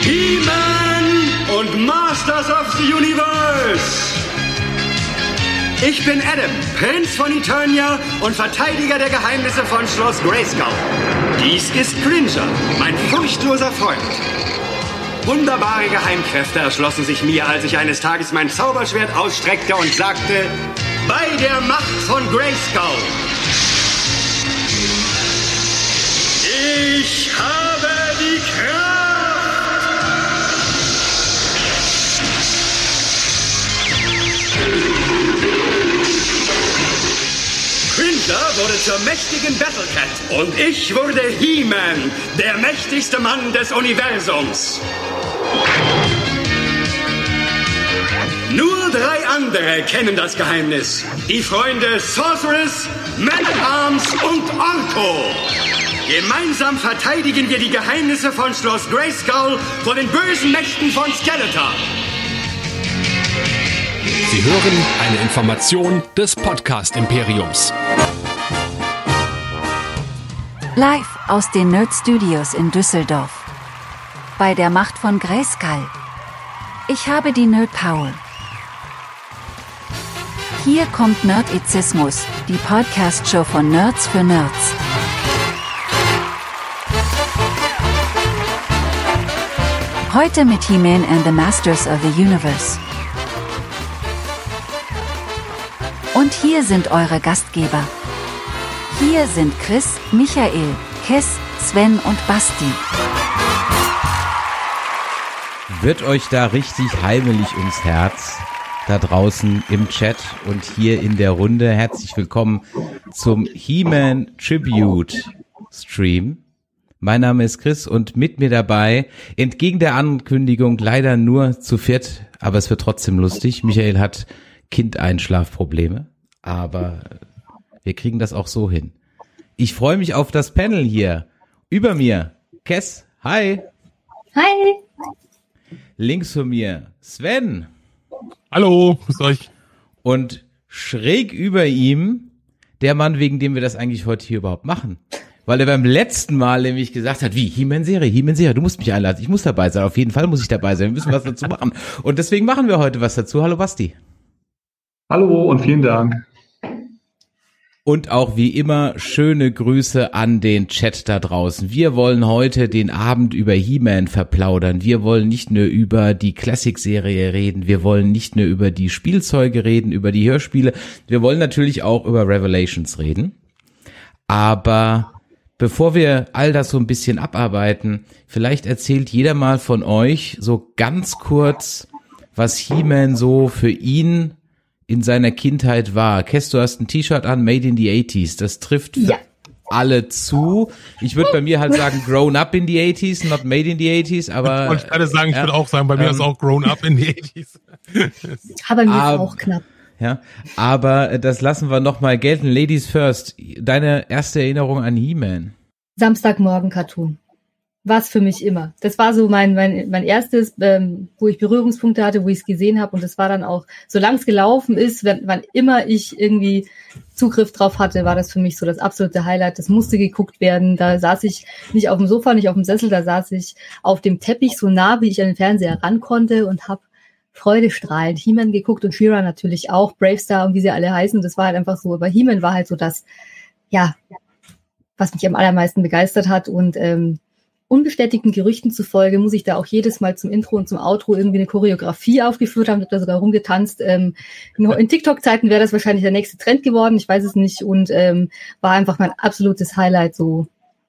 He-Man und Masters of the Universe. Ich bin Adam, Prinz von Eternia und Verteidiger der Geheimnisse von Schloss Grayskull. Dies ist Cringer, mein furchtloser Freund. Wunderbare Geheimkräfte erschlossen sich mir, als ich eines Tages mein Zauberschwert ausstreckte und sagte, bei der Macht von Grayskull. Ich habe die Kraft! Cringer wurde zur mächtigen Battlecat und ich wurde He-Man, der mächtigste Mann des Universums. Nur drei andere kennen das Geheimnis. Die Freunde Sorceress, Man at Arms und Orko. Gemeinsam verteidigen wir die Geheimnisse von Schloss Grayskull vor den bösen Mächten von Skeletor. Sie hören eine Information des Podcast Imperiums. Live aus den Nerd Studios in Düsseldorf. Bei der Macht von Grayskull. Ich habe die Nerd Power. Hier kommt Nerdizismus, die Podcast-Show von Nerds für Nerds. Heute mit He-Man and the Masters of the Universe. Und hier sind eure Gastgeber. Hier sind Chris, Michael, Kess, Sven und Basti. Wird euch da richtig heimelig ums Herz? Da draußen im Chat und hier in der Runde. Herzlich willkommen zum He-Man Tribute Stream. Mein Name ist Chris und mit mir dabei, entgegen der Ankündigung leider nur zu viert, aber es wird trotzdem lustig. Michael hat Kindeinschlafprobleme, aber wir kriegen das auch so hin. Ich freue mich auf das Panel hier. Über mir, Kess, hi. Hi. Links von mir, Sven. Hallo, grüß euch. Und schräg über ihm, der Mann, wegen dem wir das eigentlich heute hier überhaupt machen. Weil er beim letzten Mal nämlich gesagt hat, wie, He-Man-Serie, He-Man-Serie, du musst mich einladen, ich muss dabei sein, auf jeden Fall muss ich dabei sein, wir müssen was dazu machen. Und deswegen machen wir heute was dazu. Hallo Basti. Hallo und vielen Dank. Und auch wie immer schöne Grüße an den Chat da draußen. Wir wollen heute den Abend über He-Man verplaudern. Wir wollen nicht nur über die Classic-Serie reden. Wir wollen nicht nur über die Spielzeuge reden, über die Hörspiele. Wir wollen natürlich auch über Revelations reden. Aber bevor wir all das so ein bisschen abarbeiten, vielleicht erzählt jeder mal von euch so ganz kurz, was He-Man so für ihn in seiner Kindheit war. Kess, du hast ein T-Shirt an, Made in the 80s. Das trifft für Ja. alle zu. Ich würde bei mir halt sagen, grown up in the 80s, not made in the 80s, aber Wollte ich gerade sagen, ich ja, würde auch sagen, bei mir ähm, ist auch grown up in the 80s. Aber mir ist auch knapp. ja, aber äh, das lassen wir noch mal gelten. Ladies first. Deine erste Erinnerung an He-Man. Samstagmorgen Cartoon. War es für mich immer. Das war so mein, mein, mein erstes, ähm, wo ich Berührungspunkte hatte, wo ich es gesehen habe. Und das war dann auch, solange es gelaufen ist, wenn, wann immer ich irgendwie Zugriff drauf hatte, war das für mich so das absolute Highlight. Das musste geguckt werden. Da saß ich nicht auf dem Sofa, nicht auf dem Sessel, da saß ich auf dem Teppich so nah, wie ich an den Fernseher ran konnte und habe freudestrahlend He-Man geguckt und She-Ra natürlich auch, Bravestar und wie sie alle heißen. Das war halt einfach so, aber He-Man war halt so das, ja, was mich am allermeisten begeistert hat und ähm, unbestätigten Gerüchten zufolge muss ich da auch jedes Mal zum Intro und zum Outro irgendwie eine Choreografie aufgeführt haben, hab da sogar rumgetanzt. Ähm, in TikTok-Zeiten wäre das wahrscheinlich der nächste Trend geworden, ich weiß es nicht und ähm, war einfach mein absolutes Highlight so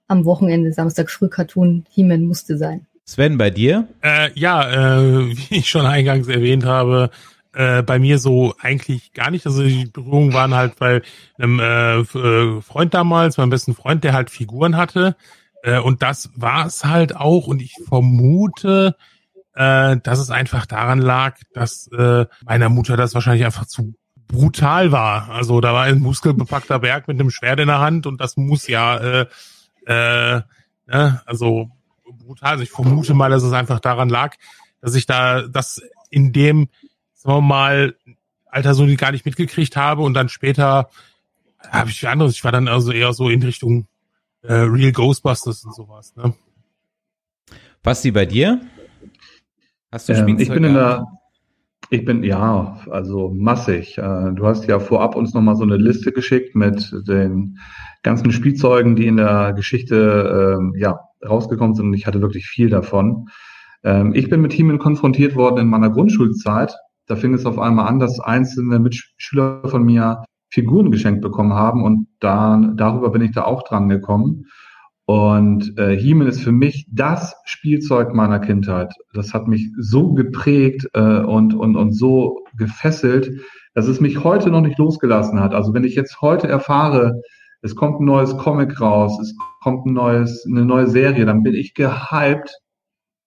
am Wochenende, Samstag früh Cartoon, He-Man musste sein. Sven, bei dir? Äh, ja, äh, wie ich schon eingangs erwähnt habe, äh, bei mir so eigentlich gar nicht. Also die Berührungen waren halt bei einem äh, äh, Freund damals, meinem besten Freund, der halt Figuren hatte. Äh, und das war es halt auch. Und ich vermute, äh, dass es einfach daran lag, dass äh, meiner Mutter das wahrscheinlich einfach zu brutal war. Also da war ein muskelbepackter Berg mit einem Schwert in der Hand und das muss ja, äh, äh, ne, also brutal. Also ich vermute mal, dass es einfach daran lag, dass ich da das in dem, sagen wir mal, Alter so gar nicht mitgekriegt habe und dann später habe ich anderes. Ich war dann also eher so in Richtung äh, Real Ghostbusters und sowas. Ne? Basti, bei dir? Hast du ähm, Ich bin in der, ich bin, ja, also massig. Äh, du hast ja vorab uns nochmal so eine Liste geschickt mit den ganzen Spielzeugen, die in der Geschichte, ähm, ja, rausgekommen sind und ich hatte wirklich viel davon. Ähm, ich bin mit He-Man konfrontiert worden in meiner Grundschulzeit. Da fing es auf einmal an, dass einzelne Mitschüler von mir Figuren geschenkt bekommen haben und da, darüber bin ich da auch dran gekommen. Und äh, He-Man ist für mich das Spielzeug meiner Kindheit. Das hat mich so geprägt äh, und, und, und so gefesselt, dass es mich heute noch nicht losgelassen hat. Also wenn ich jetzt heute erfahre, es kommt ein neues Comic raus, es kommt ein neues, eine neue Serie, dann bin ich gehypt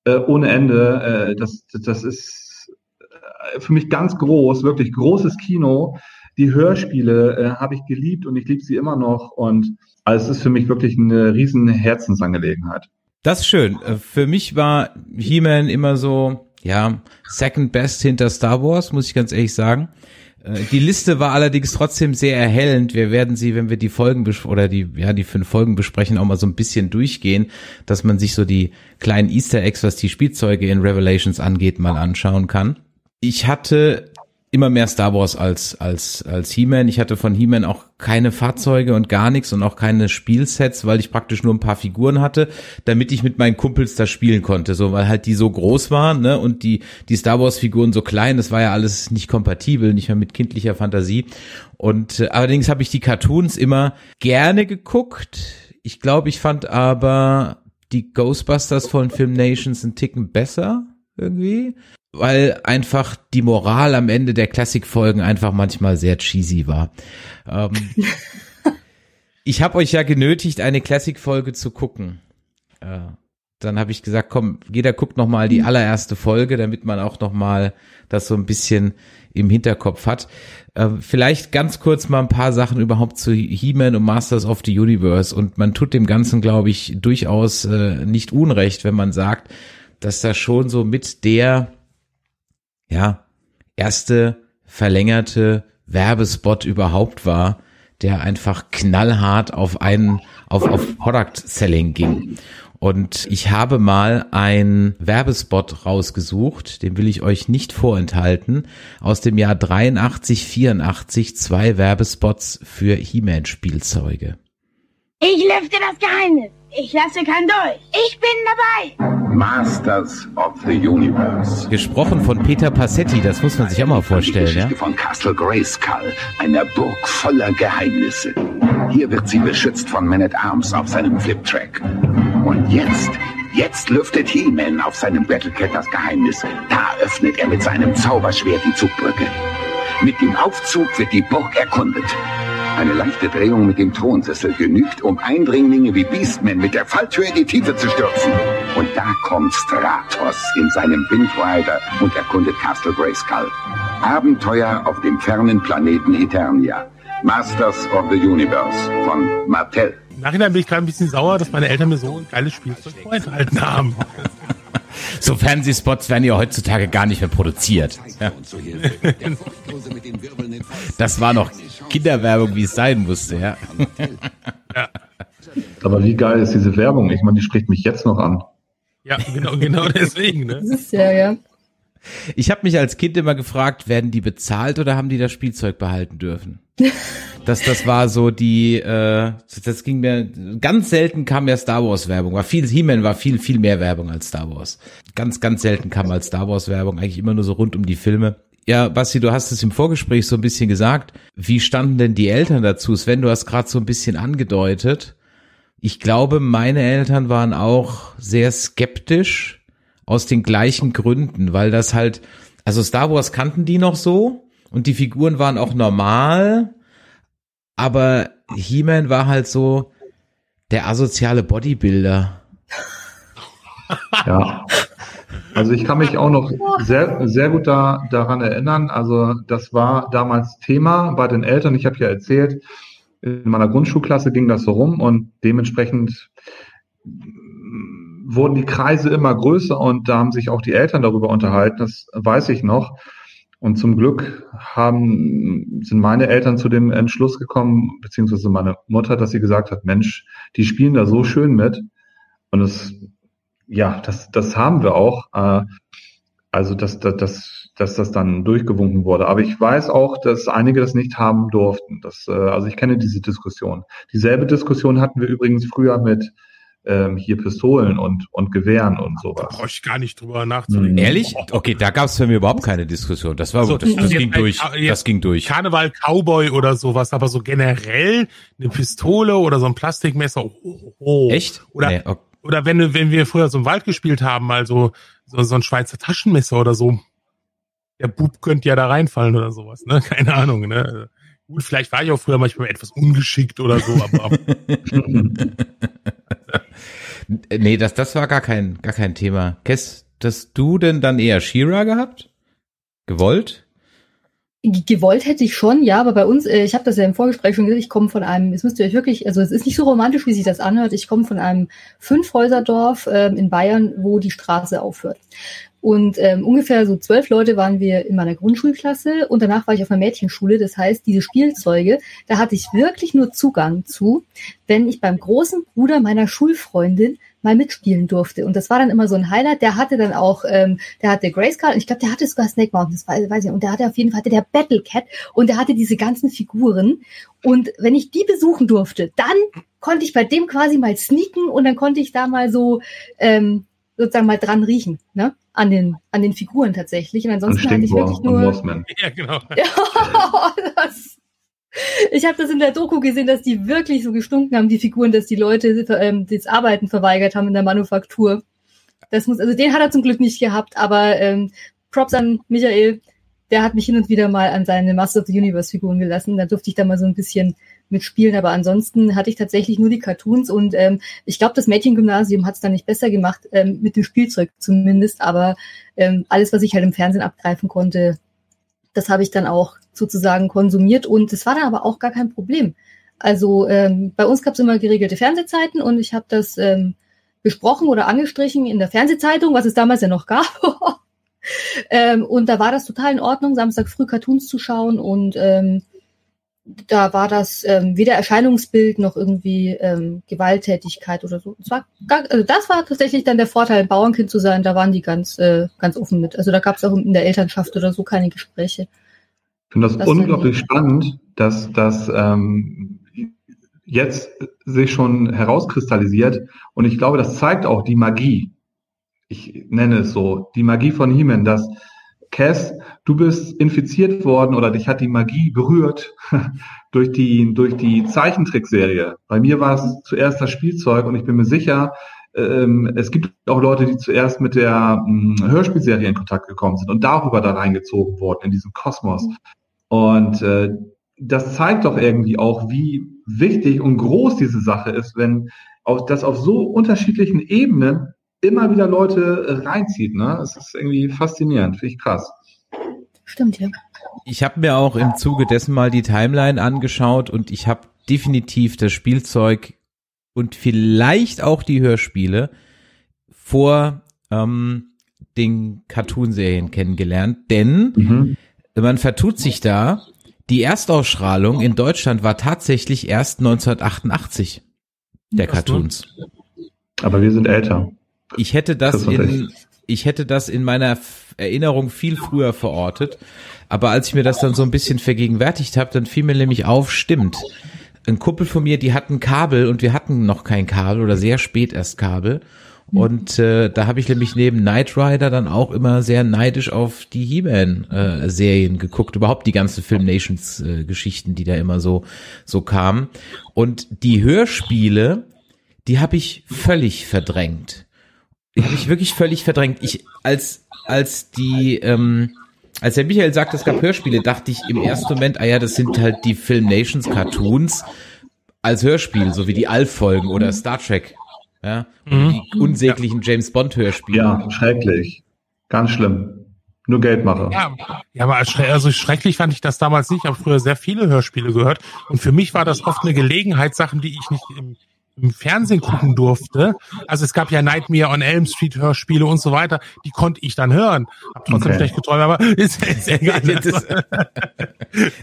äh, ohne Ende. Äh, das, das ist äh, für mich ganz groß, wirklich großes Kino. Die Hörspiele äh, habe ich geliebt und ich liebe sie immer noch. Und also es ist für mich wirklich eine riesen Herzensangelegenheit. Das ist schön. Äh, für mich war He-Man immer so, ja, second best hinter Star Wars, muss ich ganz ehrlich sagen. Äh, die Liste war allerdings trotzdem sehr erhellend. Wir werden sie, wenn wir die Folgen oder die, ja, die fünf Folgen besprechen, auch mal so ein bisschen durchgehen, dass man sich so die kleinen Easter Eggs, was die Spielzeuge in Revelations angeht, mal anschauen kann. Ich hatte immer mehr Star Wars als als als He-Man. Ich hatte von He-Man auch keine Fahrzeuge und gar nichts und auch keine Spielsets, weil ich praktisch nur ein paar Figuren hatte, damit ich mit meinen Kumpels da spielen konnte, so weil halt die so groß waren, ne, und die die Star Wars Figuren so klein, das war ja alles nicht kompatibel, nicht mehr mit kindlicher Fantasie. Und äh, allerdings habe ich die Cartoons immer gerne geguckt. Ich glaube, ich fand aber die Ghostbusters von Film Nations ein Ticken besser irgendwie weil einfach die Moral am Ende der Klassikfolgen einfach manchmal sehr cheesy war. Ähm, ich habe euch ja genötigt, eine Klassikfolge zu gucken. Äh, dann habe ich gesagt, komm, jeder guckt noch mal die allererste Folge, damit man auch noch mal das so ein bisschen im Hinterkopf hat. Äh, vielleicht ganz kurz mal ein paar Sachen überhaupt zu He-Man und Masters of the Universe. Und man tut dem Ganzen, glaube ich, durchaus äh, nicht unrecht, wenn man sagt, dass da schon so mit der ja, erste verlängerte Werbespot überhaupt war, der einfach knallhart auf einen, auf, auf Product Selling ging. Und ich habe mal ein Werbespot rausgesucht, den will ich euch nicht vorenthalten, aus dem Jahr 83, 84, zwei Werbespots für He-Man Spielzeuge. Ich lüfte das Geheimnis. Ich lasse keinen durch. Ich bin dabei. Masters of the Universe. Gesprochen von Peter Passetti, das muss man sich auch mal vorstellen, die Geschichte ja? von Castle Grayskull, einer Burg voller Geheimnisse. Hier wird sie beschützt von Man at Arms auf seinem Fliptrack. Und jetzt, jetzt lüftet He-Man auf seinem Battlecat das Geheimnis. Da öffnet er mit seinem Zauberschwert die Zugbrücke. Mit dem Aufzug wird die Burg erkundet. Eine leichte Drehung mit dem Thronsessel genügt, um Eindringlinge wie Beastman mit der Falltür in die Tiefe zu stürzen. Und da kommt Stratos in seinem Windrider und erkundet Castle Grayskull. Abenteuer auf dem fernen Planeten Eternia. Masters of the Universe von Martell. Im Nachhinein bin ich gerade ein bisschen sauer, dass meine Eltern mir so ein geiles Spielzeug vorenthalten haben. So Fernsehspots werden ja heutzutage gar nicht mehr produziert. Ja. Das war noch Kinderwerbung, wie es sein musste, ja. ja. Aber wie geil ist diese Werbung? Ich meine, die spricht mich jetzt noch an. Ja, genau, genau deswegen, ne? Das ist ja, ja. Ich habe mich als Kind immer gefragt, werden die bezahlt oder haben die das Spielzeug behalten dürfen? das, das war so die, äh, das ging mir, ganz selten kam ja Star Wars Werbung, war viel, He-Man war viel, viel mehr Werbung als Star Wars. Ganz, ganz selten kam als Star Wars Werbung, eigentlich immer nur so rund um die Filme. Ja, Basti, du hast es im Vorgespräch so ein bisschen gesagt. Wie standen denn die Eltern dazu? Sven, du hast gerade so ein bisschen angedeutet. Ich glaube, meine Eltern waren auch sehr skeptisch aus den gleichen Gründen, weil das halt, also Star Wars kannten die noch so und die Figuren waren auch normal, aber He-Man war halt so der asoziale Bodybuilder. Ja. Also ich kann mich auch noch sehr, sehr gut da, daran erinnern. Also das war damals Thema bei den Eltern. Ich habe ja erzählt, in meiner Grundschulklasse ging das so rum und dementsprechend wurden die Kreise immer größer und da haben sich auch die Eltern darüber unterhalten. Das weiß ich noch. Und zum Glück haben, sind meine Eltern zu dem Entschluss gekommen, beziehungsweise meine Mutter, dass sie gesagt hat, Mensch, die spielen da so schön mit. Und das ja, das, das haben wir auch. Äh, Also dass, dass, dass, dass das dann durchgewunken wurde. Aber ich weiß auch, dass einige das nicht haben durften. Das, äh, also ich kenne diese Diskussion. Dieselbe Diskussion hatten wir übrigens früher mit ähm, hier Pistolen und, und Gewehren und sowas. Da brauche ich gar nicht drüber nachzudenken. Ehrlich? Okay, da gab es für mich überhaupt keine Diskussion. Das war So, das, das jetzt ging durch. Das ging durch. Karneval, Cowboy oder sowas, aber so generell eine Pistole oder so ein Plastikmesser. Oh, oh, oh. Echt? Oder, Nee, okay. oder wenn, wenn wir früher so im Wald gespielt haben, also so, so ein Schweizer Taschenmesser oder so. Der Bub könnte ja da reinfallen oder sowas, ne? Keine Ahnung, ne? Gut, vielleicht war ich auch früher manchmal etwas ungeschickt oder so, aber Nee, das, das war gar kein, gar kein Thema. Kess, hast du denn dann eher Shira gehabt? Gewollt? Gewollt hätte ich schon, ja, aber bei uns, äh, ich habe das ja im Vorgespräch schon gesagt, ich komme von einem, es müsst ihr euch wirklich, also es ist nicht so romantisch, wie sich das anhört, ich komme von einem Fünfhäuserdorf ähm, in Bayern, wo die Straße aufhört. Und ähm, ungefähr so zwölf Leute waren wir in meiner Grundschulklasse und danach war ich auf einer Mädchenschule. Das heißt, diese Spielzeuge, da hatte ich wirklich nur Zugang zu, wenn ich beim großen Bruder meiner Schulfreundin mal mitspielen durfte. Und das war dann immer so ein Highlight. Der hatte dann auch, ähm, der hatte Grayskull und ich glaube, der hatte sogar Snake Mountain, das weiß, weiß ich. Und der hatte auf jeden Fall hatte der Battle Cat und der hatte diese ganzen Figuren. Und wenn ich die besuchen durfte, dann konnte ich bei dem quasi mal sneaken und dann konnte ich da mal so ähm, sozusagen mal dran riechen, ne? An den, an den Figuren tatsächlich. Und ansonsten hatte ich wirklich nur. Ja, genau. Ja, das, ich habe das in der Doku gesehen, dass die wirklich so gestunken haben, die Figuren, dass die Leute ähm, das Arbeiten verweigert haben in der Manufaktur. Das muss, also den hat er zum Glück nicht gehabt, aber ähm, Props an Michael, der hat mich hin und wieder mal an seine Master of the Universe Figuren gelassen. Da durfte ich da mal so ein bisschen mitspielen, aber ansonsten hatte ich tatsächlich nur die Cartoons und ähm, ich glaube, das Mädchengymnasium hat es dann nicht besser gemacht, ähm, mit dem Spielzeug zumindest, aber ähm, alles, was ich halt im Fernsehen abgreifen konnte, das habe ich dann auch sozusagen konsumiert und das war dann aber auch gar kein Problem. Also ähm, bei uns gab es immer geregelte Fernsehzeiten und ich habe das ähm, besprochen oder angestrichen in der Fernsehzeitung, was es damals ja noch gab. ähm, und da war das total in Ordnung, Samstag früh Cartoons zu schauen und ähm, da war das ähm, weder Erscheinungsbild noch irgendwie ähm, Gewalttätigkeit oder so. Das war, gar, also das war tatsächlich dann der Vorteil, ein Bauernkind zu sein. Da waren die ganz, äh, ganz offen mit. Also da gab es auch in der Elternschaft oder so keine Gespräche. Ich finde das, Das unglaublich spannend, dass das ähm, jetzt sich schon herauskristallisiert. Und ich glaube, das zeigt auch die Magie. Ich nenne es so, die Magie von He-Man, dass Cass, du bist infiziert worden oder dich hat die Magie berührt durch die, durch die Zeichentrickserie. Bei mir war es zuerst das Spielzeug und ich bin mir sicher, ähm, es gibt auch Leute, die zuerst mit der mh, Hörspielserie in Kontakt gekommen sind und darüber da reingezogen wurden in diesen Kosmos. Und äh, das zeigt doch irgendwie auch, wie wichtig und groß diese Sache ist, wenn auch das auf so unterschiedlichen Ebenen immer wieder Leute reinzieht. Ne? Es ist irgendwie faszinierend, finde ich krass. Stimmt, ja. Ich habe mir auch im Zuge dessen mal die Timeline angeschaut und ich habe definitiv das Spielzeug und vielleicht auch die Hörspiele vor ähm, den Cartoonserien kennengelernt, denn Mhm. man vertut sich da. Die Erstausstrahlung in Deutschland war tatsächlich erst 1988 der ne? Cartoons. Aber wir sind älter. Ich hätte das Das in, ich hätte das in meiner Erinnerung viel früher verortet. Aber als ich mir das dann so ein bisschen vergegenwärtigt habe, dann fiel mir nämlich auf, stimmt. Ein Kumpel von mir, die hatten Kabel und wir hatten noch kein Kabel oder sehr spät erst Kabel. Und äh, da habe ich nämlich neben Knight Rider dann auch immer sehr neidisch auf die He-Man-Serien geguckt, überhaupt die ganzen Film Nations-Geschichten, die da immer so so kamen. Und die Hörspiele, die habe ich völlig verdrängt. Die habe ich wirklich völlig verdrängt. Ich als als die ähm, als der Michael sagt, es gab Hörspiele, dachte ich im ersten Moment, ah ja, das sind halt die Film Nations Cartoons als Hörspiel, so wie die Alf-Folgen oder Star Trek. Ja, Mhm. die unsäglichen James Bond Hörspiele. Ja, schrecklich. Ganz schlimm. Nur Geldmacher. Ja, ja, aber also schrecklich fand ich das damals nicht. Ich habe früher sehr viele Hörspiele gehört und für mich war das oft eine Gelegenheit, Sachen, die ich nicht im, im Fernsehen gucken durfte. Also es gab ja Nightmare on Elm Street Hörspiele und so weiter, die konnte ich dann hören. Hab trotzdem Okay. schlecht geträumt, aber ist, ist egal.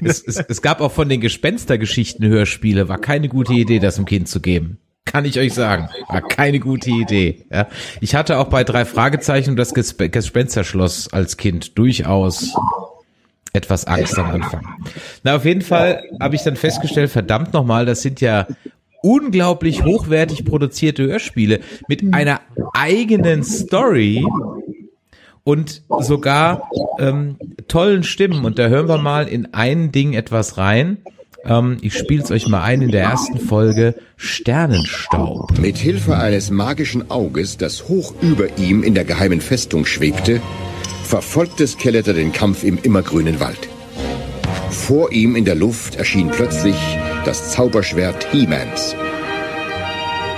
Es, es, es gab auch von den Gespenstergeschichten Hörspiele, war keine gute Idee, das dem Kind zu geben. Kann ich euch sagen. War keine gute Idee. Ja. Ich hatte auch bei drei Fragezeichen das Gespe Gespensterschloss als Kind durchaus etwas Angst am Anfang. Na, auf jeden Fall habe ich dann festgestellt, verdammt nochmal, das sind ja unglaublich hochwertig produzierte Hörspiele mit einer eigenen Story und sogar ähm, tollen Stimmen. Und da hören wir mal in ein Ding etwas rein. Ähm, ich spiele es euch mal ein in der ersten Folge Sternenstaub. Mit Hilfe eines magischen Auges, das hoch über ihm in der geheimen Festung schwebte, verfolgte Skeletor den Kampf im immergrünen Wald. Vor ihm in der Luft erschien plötzlich das Zauberschwert He-Mans.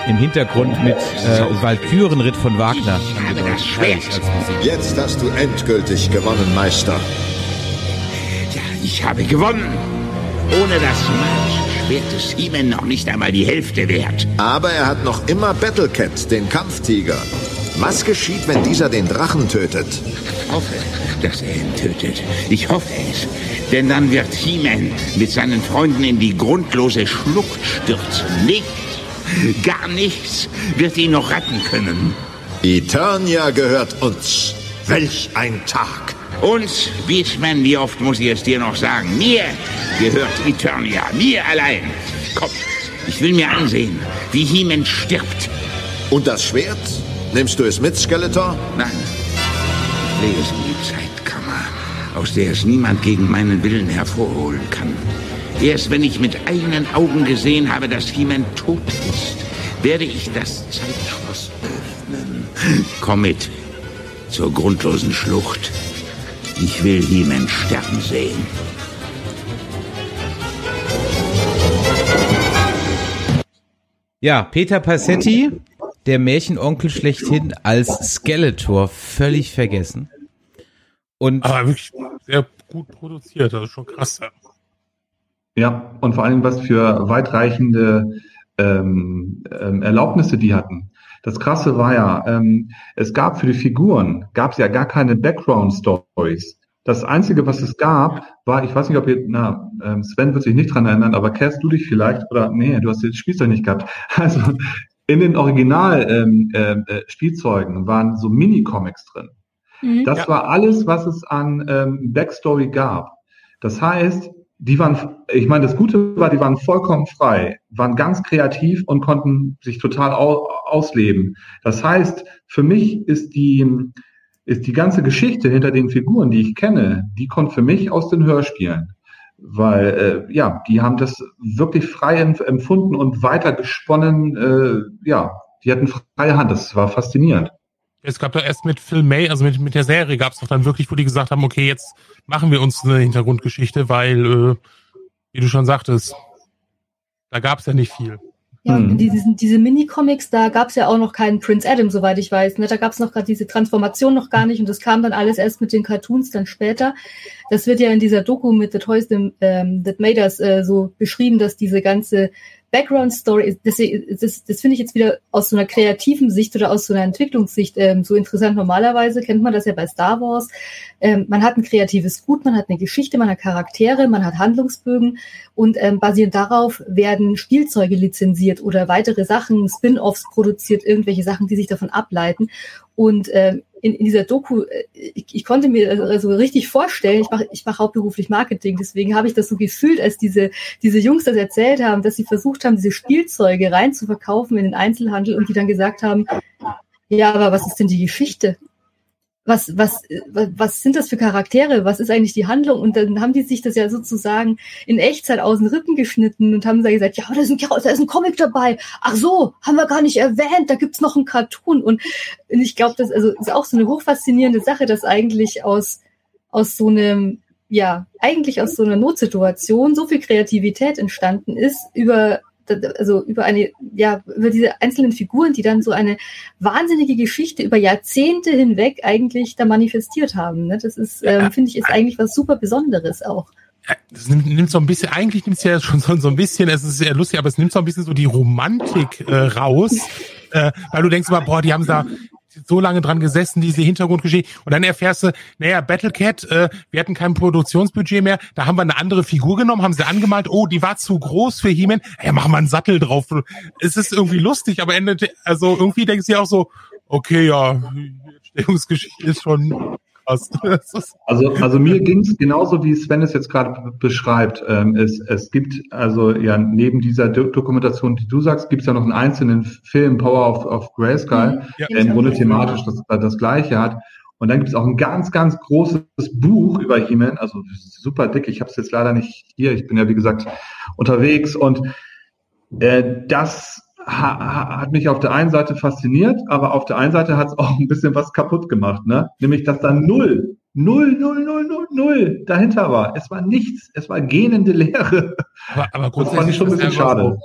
Im Hintergrund mit äh, Walkürenritt von Wagner. Jetzt hast du endgültig gewonnen, Meister. Ja, ich habe gewonnen. Ohne das magische Schwert ist He-Man noch nicht einmal die Hälfte wert. Aber er hat noch immer Battlecat, den Kampftiger. Was geschieht, wenn dieser den Drachen tötet? Ich hoffe, dass er ihn tötet. Ich hoffe es. Denn dann wird He-Man mit seinen Freunden in die grundlose Schlucht stürzen. Nichts, gar nichts wird ihn noch retten können. Eternia gehört uns. Welch ein Tag. Uns, Beachman, wie oft muss ich es dir noch sagen? Mir gehört Eternia, mir allein. Komm, ich will mir ansehen, wie He-Man stirbt. Und das Schwert? Nimmst du es mit, Skeletor? Nein, ich lege es in die Zeitkammer, aus der es niemand gegen meinen Willen hervorholen kann. Erst wenn ich mit eigenen Augen gesehen habe, dass He-Man tot ist, werde ich das Zeitschloss öffnen. Komm mit zur grundlosen Schlucht. Ich will He-Man sterben sehen. Ja, Peter Passetti, der Märchenonkel schlechthin als Skeletor völlig vergessen. Und Aber wirklich sehr gut produziert, das ist schon krass. ja. Ja, und vor allem was für weitreichende ähm, ähm, Erlaubnisse die hatten. Das Krasse war ja, ähm, es gab für die Figuren, gab es ja gar keine Background-Stories. Das Einzige, was es gab, war, ich weiß nicht, ob ihr, na, ähm, Sven wird sich nicht dran erinnern, aber kennst du dich vielleicht, oder nee, du hast das Spielzeug nicht gehabt. Also in den Original ähm, ähm, äh, waren so Mini-Comics drin. Mhm. Das Ja. war alles, was es an ähm, Backstory gab. Das heißt, die waren, ich meine, das Gute war, die waren vollkommen frei, waren ganz kreativ und konnten sich total au ausleben. Das heißt, für mich ist die, ist die ganze Geschichte hinter den Figuren, die ich kenne, die kommt für mich aus den Hörspielen. Weil, äh, ja, die haben das wirklich frei empf- empfunden und weiter gesponnen, äh, ja, die hatten freie Hand, das war faszinierend. Es gab doch erst mit Phil May, also mit, mit der Serie gab es doch dann wirklich, wo die gesagt haben, okay, jetzt machen wir uns eine Hintergrundgeschichte, weil, äh, wie du schon sagtest, da gab es ja nicht viel. Ja, Hm. diese, diese Mini-Comics, da gab es ja auch noch keinen Prince Adam, soweit ich weiß. Ne? Da gab es noch gerade diese Transformation noch gar nicht und das kam dann alles erst mit den Cartoons dann später. Das wird ja in dieser Doku mit The Toys That, ähm, That Made Us äh, so beschrieben, dass diese ganze Background-Story, das, das, das finde ich jetzt wieder aus so einer kreativen Sicht oder aus so einer Entwicklungssicht ähm, so interessant. Normalerweise kennt man das ja bei Star Wars. Ähm, man hat ein kreatives Gut, man hat eine Geschichte, man hat Charaktere, man hat Handlungsbögen und ähm, basierend darauf werden Spielzeuge lizenziert oder weitere Sachen, Spin-offs produziert, irgendwelche Sachen, die sich davon ableiten. Und ähm, in, in dieser Doku, äh, ich, ich konnte mir also also richtig vorstellen, ich mache ich mach hauptberuflich Marketing, deswegen habe ich das so gefühlt, als diese, diese Jungs das erzählt haben, dass sie versucht haben, diese Spielzeuge rein zu verkaufen in den Einzelhandel und die dann gesagt haben, ja, aber was ist denn die Geschichte? Was, was, äh, was sind das für Charaktere? Was ist eigentlich die Handlung? Und dann haben die sich das ja sozusagen in Echtzeit aus den Rippen geschnitten und haben da gesagt, ja, da ist ein, da ist ein Comic dabei. Ach so, haben wir gar nicht erwähnt, da gibt's noch einen Cartoon. Und und ich glaube, das also ist auch so eine hochfaszinierende Sache, dass eigentlich aus, aus so einem, ja, eigentlich aus so einer Notsituation so viel Kreativität entstanden ist über also über eine, ja, über diese einzelnen Figuren, die dann so eine wahnsinnige Geschichte über Jahrzehnte hinweg eigentlich da manifestiert haben. Ne? Das ist, ähm, finde ich, ist eigentlich was super Besonderes auch. Ja, Das nimmt, nimmt so ein bisschen, eigentlich nimmt es ja schon so, so ein bisschen, es ist sehr lustig, aber es nimmt so ein bisschen so die Romantik äh, raus, äh, weil du denkst immer, boah, die haben da so lange dran gesessen, diese Hintergrundgeschichte. Und dann erfährst du, naja, Battlecat, äh, wir hatten kein Produktionsbudget mehr, da haben wir eine andere Figur genommen, haben sie angemalt, oh, die war zu groß für He-Man, ja, machen wir einen Sattel drauf. Es ist irgendwie lustig, aber endet, also irgendwie denkst du ja auch so, okay, ja, die Entstehungsgeschichte ist schon krass. Also, also mir ging es genauso, wie Sven es jetzt gerade beschreibt. Ähm, es, es gibt also ja neben dieser Do Dokumentation, die du sagst, gibt es ja noch einen einzelnen Film, Power of, of Grayskull, Ja. der im Grunde thematisch das, das gleiche hat. Und dann gibt es auch ein ganz, ganz großes Buch über He-Man, also super dick. Ich habe es jetzt leider nicht hier. Ich bin ja wie gesagt unterwegs und äh, das hat mich auf der einen Seite fasziniert, aber auf der einen Seite hat es auch ein bisschen was kaputt gemacht, ne? Nämlich, dass da null, null, null, null, null, null dahinter war. Es war nichts, es war gähnende Leere. Aber, aber Das fand ich schon ein bisschen schade. So.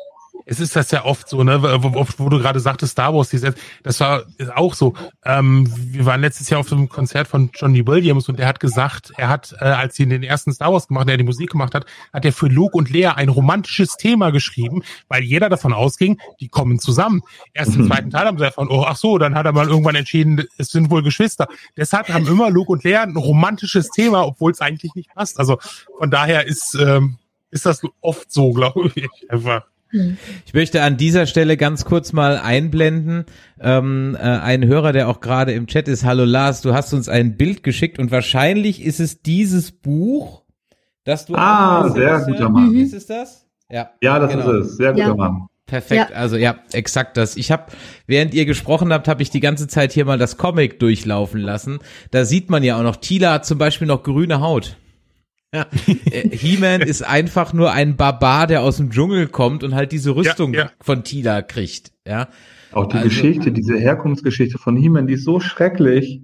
Es ist das ja oft so, ne, wo, wo, wo du gerade sagtest, Star Wars, dieses, das war auch so. Ähm, wir waren letztes Jahr auf einem Konzert von Johnny Williams und der hat gesagt, er hat, äh, als sie den ersten Star Wars gemacht, der die Musik gemacht hat, hat er für Luke und Lea ein romantisches Thema geschrieben, weil jeder davon ausging, die kommen zusammen. Erst im Mhm. zweiten Teil haben sie davon, oh, ach so, dann hat er mal irgendwann entschieden, es sind wohl Geschwister. Deshalb haben immer Luke und Lea ein romantisches Thema, obwohl es eigentlich nicht passt. Also von daher ist, ähm, ist das oft so, glaube ich, einfach. Ich möchte an dieser Stelle ganz kurz mal einblenden. Ähm, äh, ein Hörer, der auch gerade im Chat ist. Hallo Lars, du hast uns ein Bild geschickt und wahrscheinlich ist es dieses Buch, das du Ah, sehr guter? Mann. Ist es das? Ja. Ja, das Genau. ist es. Sehr guter Ja. Mann. Perfekt, Ja. also ja, exakt das. Ich habe, während ihr gesprochen habt, habe ich die ganze Zeit hier mal das Comic durchlaufen lassen. Da sieht man ja auch noch, Tila hat zum Beispiel noch grüne Haut. Ja. Äh, He-Man ist einfach nur ein Barbar, der aus dem Dschungel kommt und halt diese Rüstung ja. von Tila kriegt. Ja, Auch die Also- Geschichte, diese Herkunftsgeschichte von He-Man, die ist so schrecklich.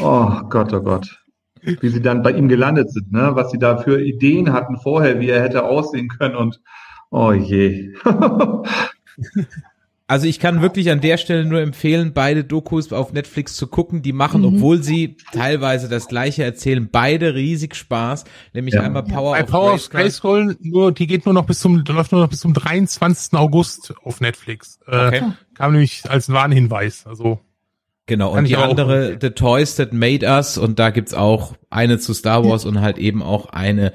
Oh Gott, oh Gott. Wie sie dann bei ihm gelandet sind, ne? Was sie da für Ideen hatten vorher, wie er hätte aussehen können und oh je. Also ich kann wirklich an der Stelle nur empfehlen, beide Dokus auf Netflix zu gucken. Die machen, Mhm. obwohl sie teilweise das gleiche erzählen, beide riesig Spaß. Nämlich Ja. einmal Power Bei of Power of Grayskull. Grayskull, nur, die geht nur noch bis zum, läuft nur noch bis zum 23. August auf Netflix. Äh, Okay. Kam nämlich als Warnhinweis. Also, Genau, und die andere. The Toys That Made Us, und da gibt's auch eine zu Star Wars und halt eben auch eine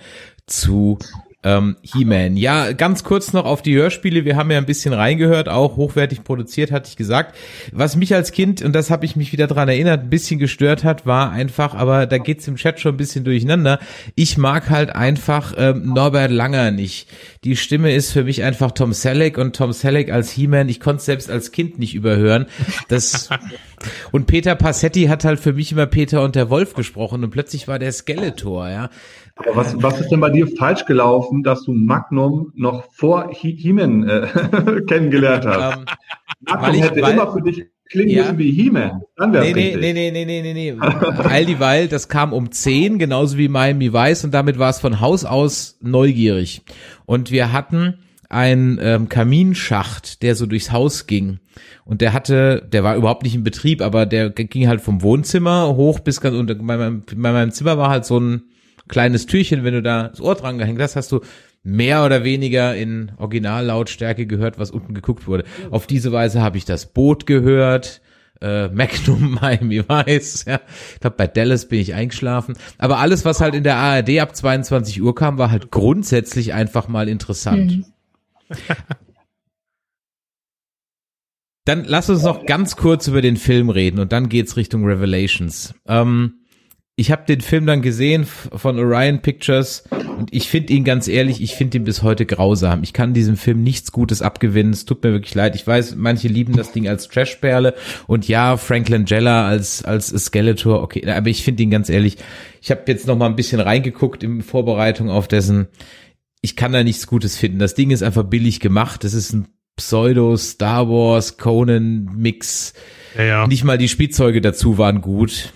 zu ähm, He-Man. Ja, ganz kurz noch auf die Hörspiele. Wir haben ja ein bisschen reingehört, auch hochwertig produziert, hatte ich gesagt. Was mich als Kind, und das habe ich mich wieder dran erinnert, ein bisschen gestört hat, war einfach, aber da geht's im Chat schon ein bisschen durcheinander. Ich mag halt einfach ähm, Norbert Langer nicht. Die Stimme ist für mich einfach Tom Selleck und Tom Selleck als He-Man, ich konnte selbst als Kind nicht überhören. Das und Peter Passetti hat halt für mich immer Peter und der Wolf gesprochen und plötzlich war der Skeletor, ja. Aber was, was ist denn bei dir falsch gelaufen, dass du Magnum noch vor He- He-Man äh, kennengelernt hast? Ähm, Magnum ich- hätte weil- immer für dich klingen Ja. müssen wie He-Man. Dann wär's Nee, nee, nee, nee, nee, nee, nee, nee. All dieweil, das kam um 10, genauso wie Miami Vice und damit war es von Haus aus neugierig. Und wir hatten einen ähm, Kaminschacht, der so durchs Haus ging. Und der hatte, der war überhaupt nicht in Betrieb, aber der ging halt vom Wohnzimmer hoch bis ganz unter. Bei meinem, bei meinem Zimmer war halt so ein kleines Türchen, wenn du da das Ohr dran gehängt hast, hast du mehr oder weniger in Originallautstärke gehört, was unten geguckt wurde. Auf diese Weise habe ich das Boot gehört, äh, Magnum Miami Vice, ja. Ich glaube, bei Dallas bin ich eingeschlafen. Aber alles, was halt in der ARD ab 22 Uhr kam, war halt grundsätzlich einfach mal interessant. Mhm. Dann lass uns noch ganz kurz über den Film reden und dann geht's Richtung Revelations. Ähm, ich habe den Film dann gesehen von Orion Pictures und ich finde ihn ganz ehrlich, ich finde ihn bis heute grausam. Ich kann diesem Film nichts Gutes abgewinnen. Es tut mir wirklich leid. Ich weiß, manche lieben das Ding als Trashperle und ja, Franklin Jella als als Skeletor, okay, aber ich finde ihn ganz ehrlich. Ich habe jetzt noch mal ein bisschen reingeguckt in Vorbereitung auf dessen. Ich kann da nichts Gutes finden. Das Ding ist einfach billig gemacht. Das ist ein Pseudo Star Wars Conan Mix. ja, ja. Nicht mal die Spielzeuge dazu waren gut.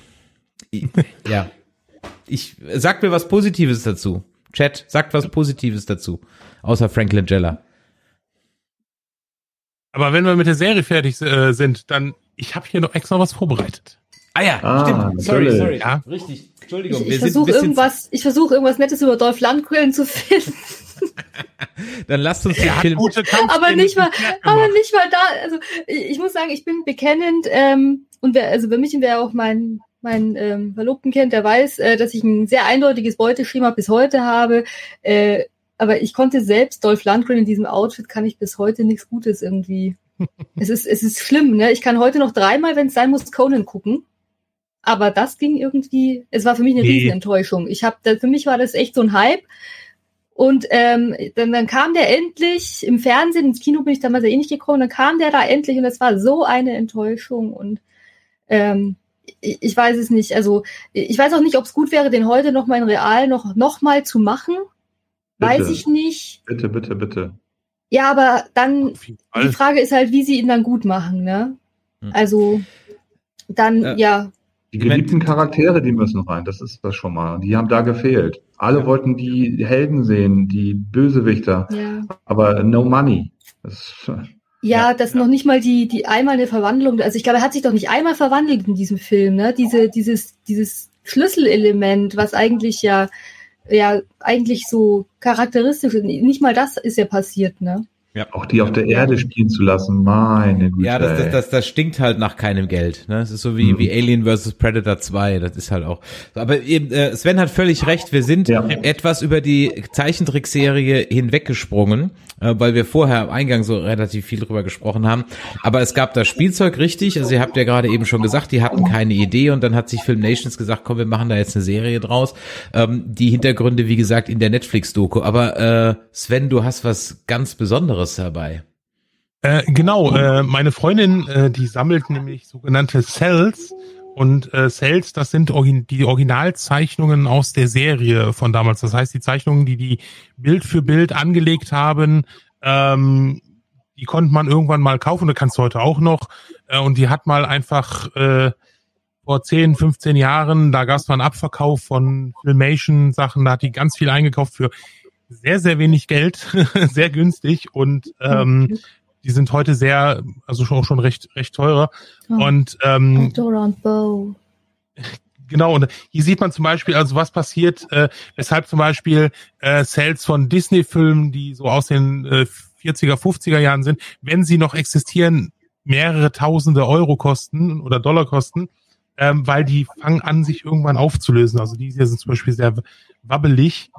Ja. Ich sag mir was Positives dazu. Chat, sagt was Positives dazu. Außer Franklin Jella. Aber wenn wir mit der Serie fertig äh, sind, dann, ich habe hier noch extra was vorbereitet. Ah ja, Ah, stimmt. Sorry, sorry. Ja. Richtig. Entschuldigung. Ich, wir ich versuche irgendwas, ich versuche irgendwas Nettes über Dolph Lundgren zu finden. Dann lasst uns den Film. aber nicht mal, aber nicht mal da. Also ich, ich muss sagen, ich bin bekennend ähm, und wer, also bei mich wer auch mein mein ähm, Verlobten kennt, der weiß, äh, dass ich ein sehr eindeutiges Beuteschema bis heute habe. Äh, aber ich konnte selbst Dolph Lundgren in diesem Outfit kann ich bis heute nichts Gutes irgendwie. es ist es ist schlimm, ne? Ich kann heute noch dreimal, wenn es sein muss, Conan gucken. Aber das ging irgendwie, es war für mich eine Nee. Riesenenttäuschung. Ich habe, für mich war das echt so ein Hype. Und ähm, dann, dann kam der endlich im Fernsehen, ins Kino bin ich damals ja eh nicht gekommen, dann kam der da endlich und es war so eine Enttäuschung und ähm, ich, weiß es nicht. Also ich weiß auch nicht, ob es gut wäre, den heute noch mal in Real noch, noch mal zu machen. Weiß Bitte. ich nicht. Bitte, bitte, bitte. Ja, aber dann, die. Frage ist halt, wie sie ihn dann gut machen, ne? Hm. Also dann, Äh, ja, Die geliebten Charaktere, die müssen rein, das ist das schon mal. Die haben da gefehlt. Alle wollten die Helden sehen, die Bösewichter, ja. aber no money. Das, Ja, das noch nicht mal die, die einmal eine Verwandlung, also ich glaube, er hat sich doch nicht einmal verwandelt in diesem Film, ne? Diese, dieses, dieses Schlüsselelement, was eigentlich ja, ja, eigentlich so charakteristisch ist. Nicht mal das ist ja passiert, ne? Auch die auf der Erde spielen zu lassen, meine Güte. Ja, das, das, das, das stinkt halt nach keinem Geld. Ne? Es ist so wie, Mhm. wie Alien vs. Predator 2. Das ist halt auch. Aber eben, äh, Sven hat völlig recht. Wir sind Ja. etwas über die Zeichentrickserie hinweggesprungen, äh, weil wir vorher am Eingang so relativ viel drüber gesprochen haben. Aber es gab das Spielzeug richtig. Also ihr habt ja gerade eben schon gesagt, die hatten keine Idee und dann hat sich Film Nations gesagt, komm, wir machen da jetzt eine Serie draus. Ähm, die Hintergründe, wie gesagt, in der Netflix-Doku. Aber äh, Sven, du hast was ganz Besonderes dabei. Äh, genau, äh, meine Freundin, äh, die sammelt nämlich sogenannte Cells. Und äh, Cells, das sind origin die Originalzeichnungen aus der Serie von damals. Das heißt, die Zeichnungen, die die Bild für Bild angelegt haben, ähm, die konnte man irgendwann mal kaufen, da kannst du heute auch noch. Äh, und die hat mal einfach äh, vor 10, 15 Jahren, da gab es mal einen Abverkauf von Filmation-Sachen, da hat die ganz viel eingekauft für sehr, sehr wenig Geld, sehr günstig und ähm, die sind heute sehr, also schon auch schon recht, recht teurer. Oh. Und ähm, Dora und Bo. genau, und hier sieht man zum Beispiel, also was passiert, äh, weshalb zum Beispiel äh, Sales von Disney-Filmen, die so aus den äh, 40er, 50er Jahren sind, wenn sie noch existieren, mehrere tausende Euro kosten oder Dollar kosten, ähm, weil die fangen an, sich irgendwann aufzulösen. Also die hier sind zum Beispiel sehr wabbelig.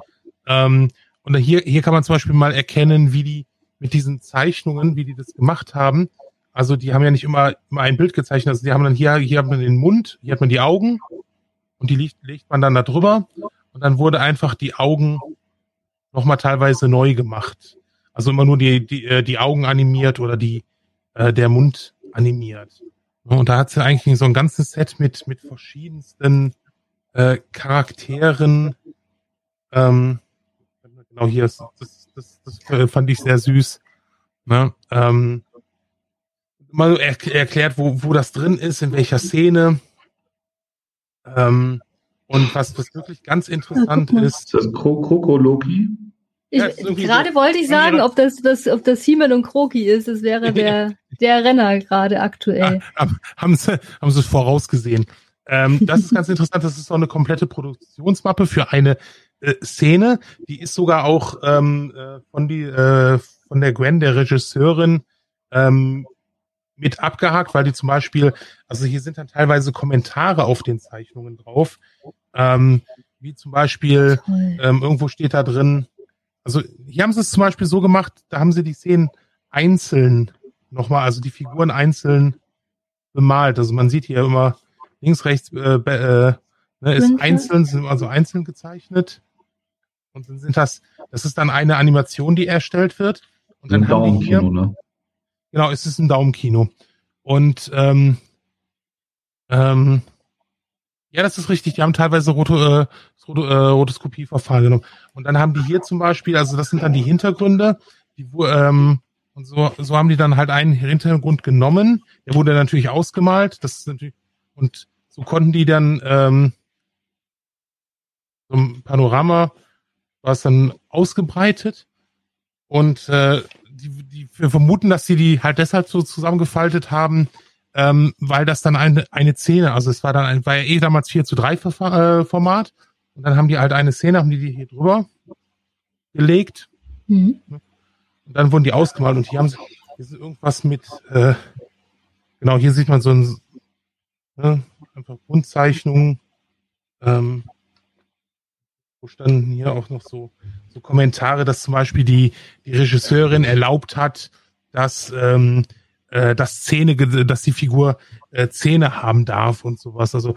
Ähm, und hier, hier kann man zum Beispiel mal erkennen, wie die mit diesen Zeichnungen, wie die das gemacht haben. Also die haben ja nicht immer, immer ein Bild gezeichnet. Also die haben dann hier, hier hat man den Mund, hier hat man die Augen und die legt, legt man dann da drüber und dann wurde einfach die Augen nochmal teilweise neu gemacht. Also immer nur die, die, äh, die Augen animiert oder die, äh, der Mund animiert. Und da hat sie eigentlich so ein ganzes Set mit, mit verschiedensten äh, Charakteren. Ähm, genau hier ist, das, das, das äh, fand ich sehr süß. Ne? Ähm, mal er, erklärt, wo, wo das drin ist, in welcher Szene. Ähm, und was, was wirklich ganz interessant mal. ist, Ist das Kro Krokoloki? Ich, Ja, gerade so- wollte ich sagen, Ja. ob das, das, ob das He-Man und Kroki ist. Das wäre der, der Renner gerade aktuell. Ah, haben sie, haben sie es vorausgesehen. Ähm, das ist ganz interessant. Das ist so eine komplette Produktionsmappe für eine äh, Szene. Die ist sogar auch ähm, äh, von die äh, von der Gwen, der Regisseurin, ähm, mit abgehakt, weil die zum Beispiel, also hier sind dann teilweise Kommentare auf den Zeichnungen drauf, ähm, wie zum Beispiel ähm, irgendwo steht da drin, also hier haben sie es zum Beispiel so gemacht, da haben sie die Szenen einzeln nochmal, also die Figuren einzeln bemalt. Also man sieht hier immer links, rechts, äh, äh, ne, ist einzeln, sind also einzeln gezeichnet. Und dann sind das, das ist dann eine Animation, die erstellt wird. Und dann Ein haben die hier, ne? Genau, es ist ein Daumenkino. Und ähm, ähm, ja, das ist richtig. Die haben teilweise Roto, äh, Roto, äh, Rotoskopieverfahren genommen. Und dann haben die hier zum Beispiel, also das sind dann die Hintergründe, die, ähm, und so, so haben die dann halt einen Hintergrund genommen. Der wurde natürlich ausgemalt. Das ist natürlich, und so konnten die dann ähm, so ein Panorama war es dann ausgebreitet. Und äh, die, die, wir vermuten, dass sie die halt deshalb so zusammengefaltet haben, ähm, weil das dann eine, eine Szene, also es war dann ein, war ja eh damals 4 zu 3 Verfa äh, Format. Und dann haben die halt eine Szene, haben die die hier drüber gelegt. Mhm. Und dann wurden die ausgemalt und hier haben sie hier ist irgendwas mit, äh, genau, hier sieht man so ein, ne, einfach Grundzeichnungen, ähm, wo standen hier auch noch so, so Kommentare, dass zum Beispiel die, die Regisseurin erlaubt hat, dass, ähm, äh, dass Zähne, dass die Figur äh, Zähne haben darf und sowas. Also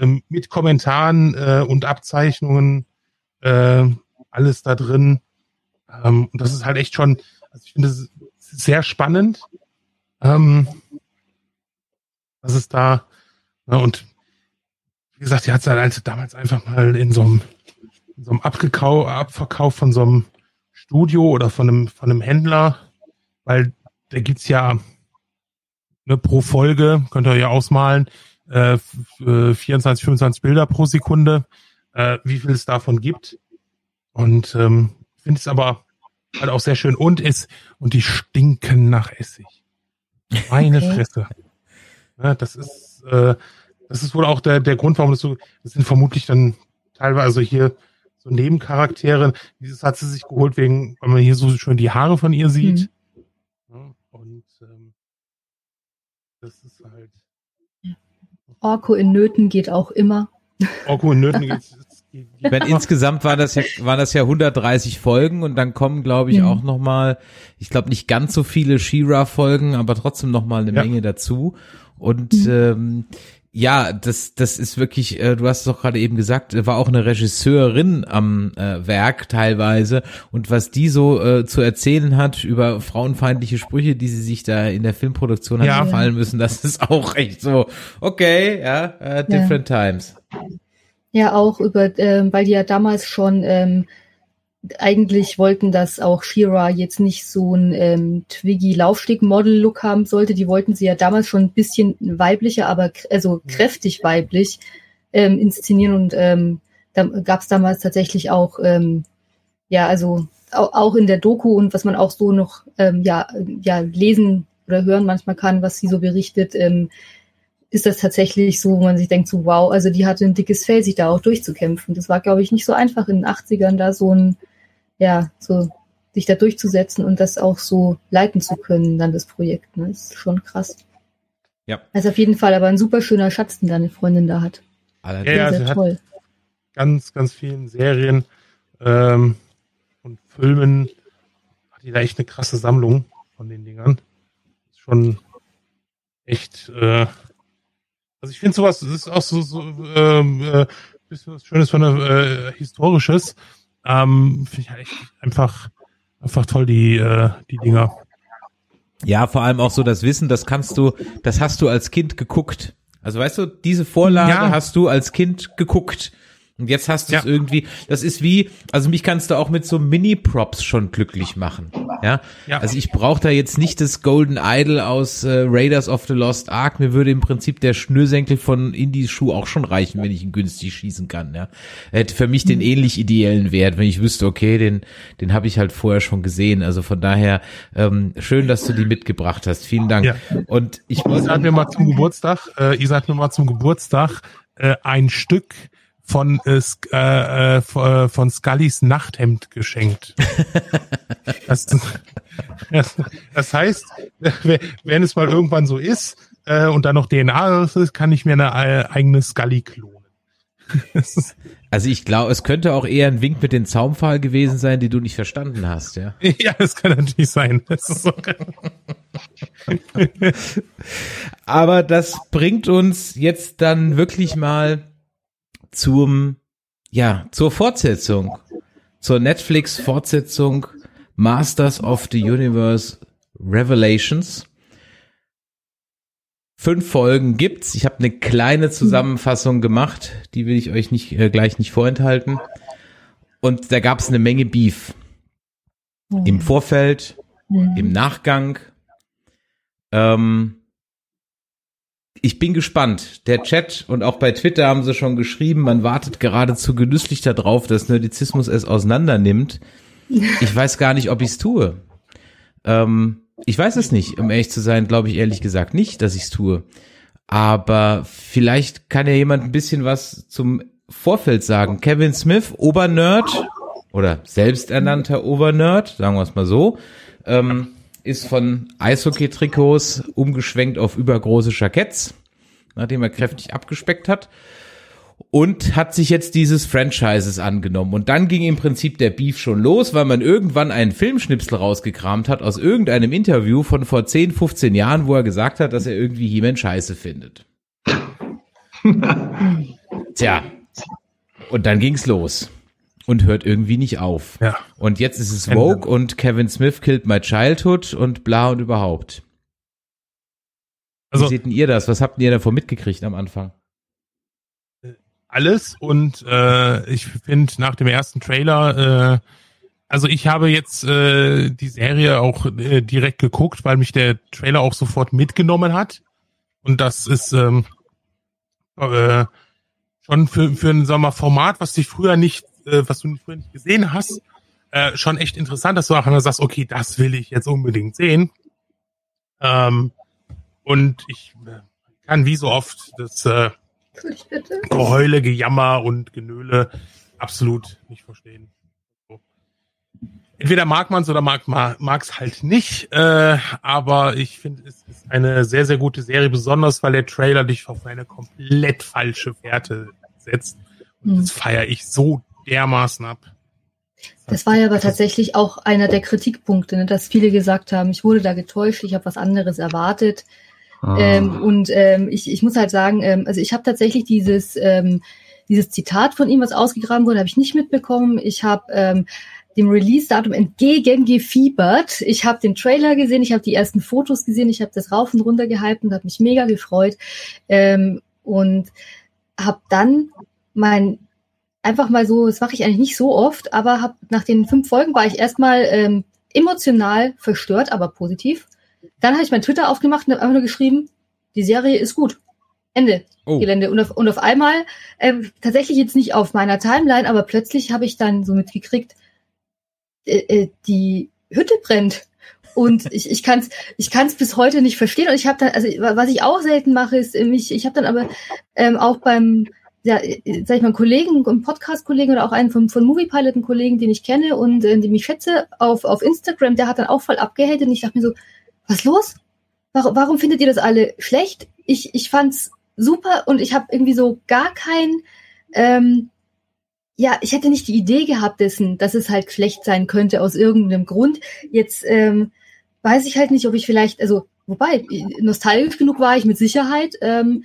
ähm, mit Kommentaren äh, und Abzeichnungen äh, alles da drin. Ähm, und das ist halt echt schon, also ich finde es sehr spannend. Ähm, was ist da? Ne, und wie gesagt, die hat es halt also damals einfach mal in so einem, in so einem Abgekau Abverkauf von so einem Studio oder von einem, von einem Händler, weil da gibt's ja ne, pro Folge, könnt ihr ja ausmalen, äh, f- äh, 24, 25 Bilder pro Sekunde, äh, wie viel es davon gibt. Und ähm, finde es aber halt auch sehr schön und ist und die stinken nach Essig. Meine Okay. Fresse. Ja, das ist äh, das ist wohl auch der der Grund, warum das so das sind vermutlich dann teilweise hier so Nebencharaktere. Dieses hat sie sich geholt wegen, weil man hier so schön die Haare von ihr sieht. Ja, und ähm, das ist halt Orko in Nöten geht auch immer. Orko in Nöten geht, Ich meine, insgesamt war das ja, waren das ja 130 Folgen und dann kommen, glaube ich, Mhm. auch noch mal, ich glaube nicht ganz so viele She-Ra-Folgen, aber trotzdem noch mal eine Ja. Menge dazu. Und ähm, ja, das, das ist wirklich, äh, du hast es doch gerade eben gesagt, äh, war auch eine Regisseurin am äh, Werk teilweise. Und was die so äh, zu erzählen hat über frauenfeindliche Sprüche, die sie sich da in der Filmproduktion hat Ja. gefallen müssen, das ist auch echt so, okay, ja, äh, different times. Ja, auch über, ähm, weil die ja damals schon ähm, eigentlich wollten, dass auch Shira jetzt nicht so ein ähm, Twiggy-Laufsteg-Model-Look haben sollte. Die wollten sie ja damals schon ein bisschen weiblicher, aber also kräftig weiblich ähm, inszenieren und ähm, da gab es damals tatsächlich auch, ähm, ja, also auch, auch in der Doku und was man auch so noch ähm, ja, ja lesen oder hören manchmal kann, was sie so berichtet, ähm, ist das tatsächlich so, wo man sich denkt, so wow, also die hatte ein dickes Fell, sich da auch durchzukämpfen. Das war, glaube ich, nicht so einfach in den 80ern da so ein, ja, so sich da durchzusetzen und das auch so leiten zu können, dann das Projekt. Ne? Das ist schon krass. Ja. Also auf jeden Fall aber ein super schöner Schatz, den deine Freundin da hat. Allerdings. Ja, ja, sehr, sie sehr hat- toll. ganz, ganz vielen Serien ähm, und Filmen hat die da echt eine krasse Sammlung von den Dingern. Ist schon echt, äh, also ich finde sowas, das ist auch so, so ähm, äh, bisschen was Schönes von äh, Historisches. Ähm, finde ich echt einfach, einfach toll, die, äh, die Dinger. Ja, vor allem auch so das Wissen, das kannst du, das hast du als Kind geguckt. Also weißt du, diese Vorlage Ja. hast du als Kind geguckt. Und jetzt hast du es Ja. irgendwie, das ist wie, also mich kannst du auch mit so Mini-Props schon glücklich machen. Ja, Ja. also ich brauche da jetzt nicht das Golden Idol aus äh, Raiders of the Lost Ark. Mir würde im Prinzip der Schnürsenkel von Indies Schuh auch schon reichen, wenn ich ihn günstig schießen kann. Ja, er hätte für mich den ähnlich ideellen Wert, wenn ich wüsste, okay, den, den habe ich halt vorher schon gesehen. Also von daher ähm, schön, dass du die mitgebracht hast. Vielen Dank. Ja. Und ich Isa muss hat mir mal zum Geburtstag, äh, Isa hat mir mal zum Geburtstag äh, ein Stück von äh, äh, äh, von von Scullys Nachthemd geschenkt. das, das, das heißt, äh, wenn es mal irgendwann so ist äh, und da noch DNA ist, kann ich mir eine äh, eigene Scully klonen. Also ich glaube, es könnte auch eher ein Wink mit den Zaumfall gewesen sein, die du nicht verstanden hast, ja. ja, das kann natürlich sein. Das so, Aber das bringt uns jetzt dann wirklich mal zum, ja, zur Fortsetzung, zur Netflix-Fortsetzung Masters of the Universe Revelations. Fünf Folgen gibt's. Ich habe eine kleine Zusammenfassung gemacht, die will ich euch nicht äh, gleich nicht vorenthalten. Und da gab's eine Menge Beef im Vorfeld, im Nachgang. Ähm, ich bin gespannt. Der Chat und auch bei Twitter haben sie schon geschrieben, man wartet geradezu genüsslich darauf, dass Nerdizismus es auseinander nimmt. Ich weiß gar nicht, ob ich es tue. Ähm, ich weiß es nicht, um ehrlich zu sein, glaube ich ehrlich gesagt nicht, dass ich es tue. Aber vielleicht kann ja jemand ein bisschen was zum Vorfeld sagen. Kevin Smith, Obernerd oder selbsternannter Overnerd, sagen wir es mal so, ähm, ist von Eishockey-Trikots umgeschwenkt auf übergroße Jacketts, nachdem er kräftig abgespeckt hat und hat sich jetzt dieses Franchises angenommen. Und dann ging im Prinzip der Beef schon los, weil man irgendwann einen Filmschnipsel rausgekramt hat aus irgendeinem Interview von vor 10, 15 Jahren, wo er gesagt hat, dass er irgendwie He-Man scheiße findet. Tja. Und dann ging's los. Und hört irgendwie nicht auf. Ja. Und jetzt ist es Vogue und Kevin Smith killed my childhood und bla und überhaupt. Also- Wie seht denn ihr das? Was habt ihr davon mitgekriegt am Anfang? alles und äh, ich finde nach dem ersten Trailer, äh, also ich habe jetzt äh, die Serie auch äh, direkt geguckt, weil mich der Trailer auch sofort mitgenommen hat und das ist ähm, äh, schon für für ein sagen wir, mal, Format, was dich früher nicht, äh, was du früher nicht gesehen hast, äh, schon echt interessant, dass du auch sagst, okay, das will ich jetzt unbedingt sehen. Ähm, und ich äh, kann wie so oft das äh, Geheule, Gejammer und Genöle absolut nicht verstehen. So. Entweder mag man es oder mag es halt nicht, äh, aber ich finde, es ist eine sehr, sehr gute Serie, besonders weil der Trailer dich auf eine komplett falsche Fährte setzt. Und Mhm. das feiere ich so dermaßen ab. Das war ja aber tatsächlich auch einer der Kritikpunkte, ne, dass viele gesagt haben, ich wurde da getäuscht, ich habe was anderes erwartet. Ah. Ähm, und ähm, ich, ich muss halt sagen, ähm, also ich habe tatsächlich dieses, ähm, dieses Zitat von ihm, was ausgegraben wurde, habe ich nicht mitbekommen. Ich habe ähm, dem Release-Datum entgegengefiebert. Ich habe den Trailer gesehen, ich habe die ersten Fotos gesehen, ich habe das rauf und runter gehypt und habe mich mega gefreut. Ähm, und habe dann mein einfach mal so, das mache ich eigentlich nicht so oft, aber hab, nach den fünf Folgen war ich erstmal ähm, emotional verstört, aber positiv. Dann habe ich mein Twitter aufgemacht und habe einfach nur geschrieben, die Serie ist gut. Ende. Oh. Gelände. Und auf, und auf einmal, ähm, tatsächlich jetzt nicht auf meiner Timeline, aber plötzlich habe ich dann so mitgekriegt, äh, äh, die Hütte brennt. Und ich, ich kann es ich kann's bis heute nicht verstehen. Und ich habe dann, also was ich auch selten mache, ist, ich, ich habe dann aber ähm, auch beim, ja, äh, sag ich mal, Kollegen, Podcast-Kollegen oder auch einen von, von Moviepilot, einen Kollegen, den ich kenne und äh, den ich schätze, auf, auf Instagram, der hat dann auch voll abgehatet und ich dachte mir so, was los? Warum, warum findet ihr das alle schlecht? Ich, ich fand's super und ich habe irgendwie so gar kein, ähm, ja, ich hätte nicht die Idee gehabt dessen, dass es halt schlecht sein könnte aus irgendeinem Grund. Jetzt ähm, weiß ich halt nicht, ob ich vielleicht, also wobei nostalgisch genug war ich mit Sicherheit. Ähm,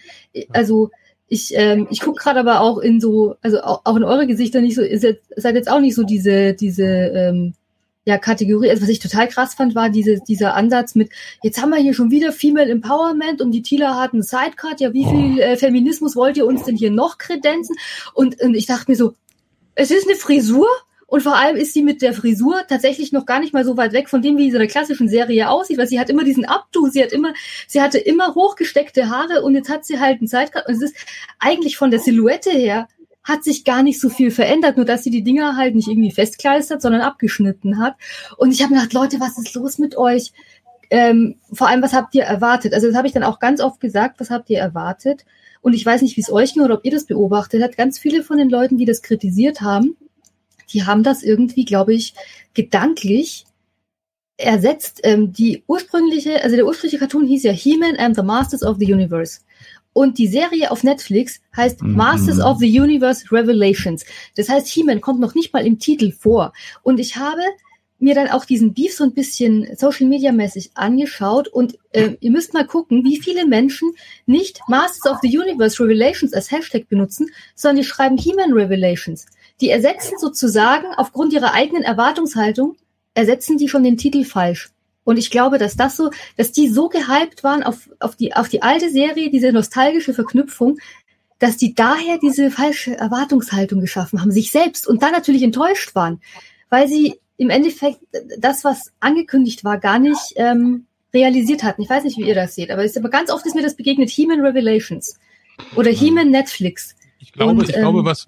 also ich ähm, ich gucke gerade aber auch in so, also auch, auch in eure Gesichter nicht so, ist jetzt, seid jetzt auch nicht so diese diese ähm, ja, Kategorie, also was ich total krass fand, war diese, dieser Ansatz mit, jetzt haben wir hier schon wieder Female Empowerment und die Tila hat einen Sidecut, ja, wie viel äh, Feminismus wollt ihr uns denn hier noch kredenzen? Und, und ich dachte mir so, es ist eine Frisur und vor allem ist sie mit der Frisur tatsächlich noch gar nicht mal so weit weg von dem, wie so eine klassischen Serie aussieht, weil sie hat immer diesen Abdu, sie hat immer, sie hatte immer hochgesteckte Haare und jetzt hat sie halt einen Sidecut und es ist eigentlich von der Silhouette her hat sich gar nicht so viel verändert, nur dass sie die Dinger halt nicht irgendwie festkleistert, sondern abgeschnitten hat. Und ich habe mir gedacht, Leute, was ist los mit euch? Ähm, vor allem, was habt ihr erwartet? Also das habe ich dann auch ganz oft gesagt, was habt ihr erwartet? Und ich weiß nicht, wie es euch ging oder ob ihr das beobachtet habt. Ganz viele von den Leuten, die das kritisiert haben, die haben das irgendwie, glaube ich, gedanklich ersetzt. Ähm, die ursprüngliche, also der ursprüngliche Cartoon hieß ja He-Man and the Masters of the Universe. Und die Serie auf Netflix heißt Mhm. Masters of the Universe Revelations. Das heißt, He-Man kommt noch nicht mal im Titel vor. Und ich habe mir dann auch diesen Beef so ein bisschen Social Media mäßig angeschaut und äh, ihr müsst mal gucken, wie viele Menschen nicht Masters of the Universe Revelations als Hashtag benutzen, sondern die schreiben He-Man Revelations. Die ersetzen sozusagen aufgrund ihrer eigenen Erwartungshaltung, ersetzen die schon den Titel falsch. Und ich glaube, dass das so, dass die so gehypt waren auf, auf, die, auf die alte Serie, diese nostalgische Verknüpfung, dass die daher diese falsche Erwartungshaltung geschaffen haben, sich selbst und dann natürlich enttäuscht waren, weil sie im Endeffekt das, was angekündigt war, gar nicht ähm, realisiert hatten. Ich weiß nicht, wie ihr das seht, aber, es ist aber ganz oft ist mir das begegnet, He-Man Revelations oder He-Man Netflix. Ich glaube, Und, ich glaube, ähm, was,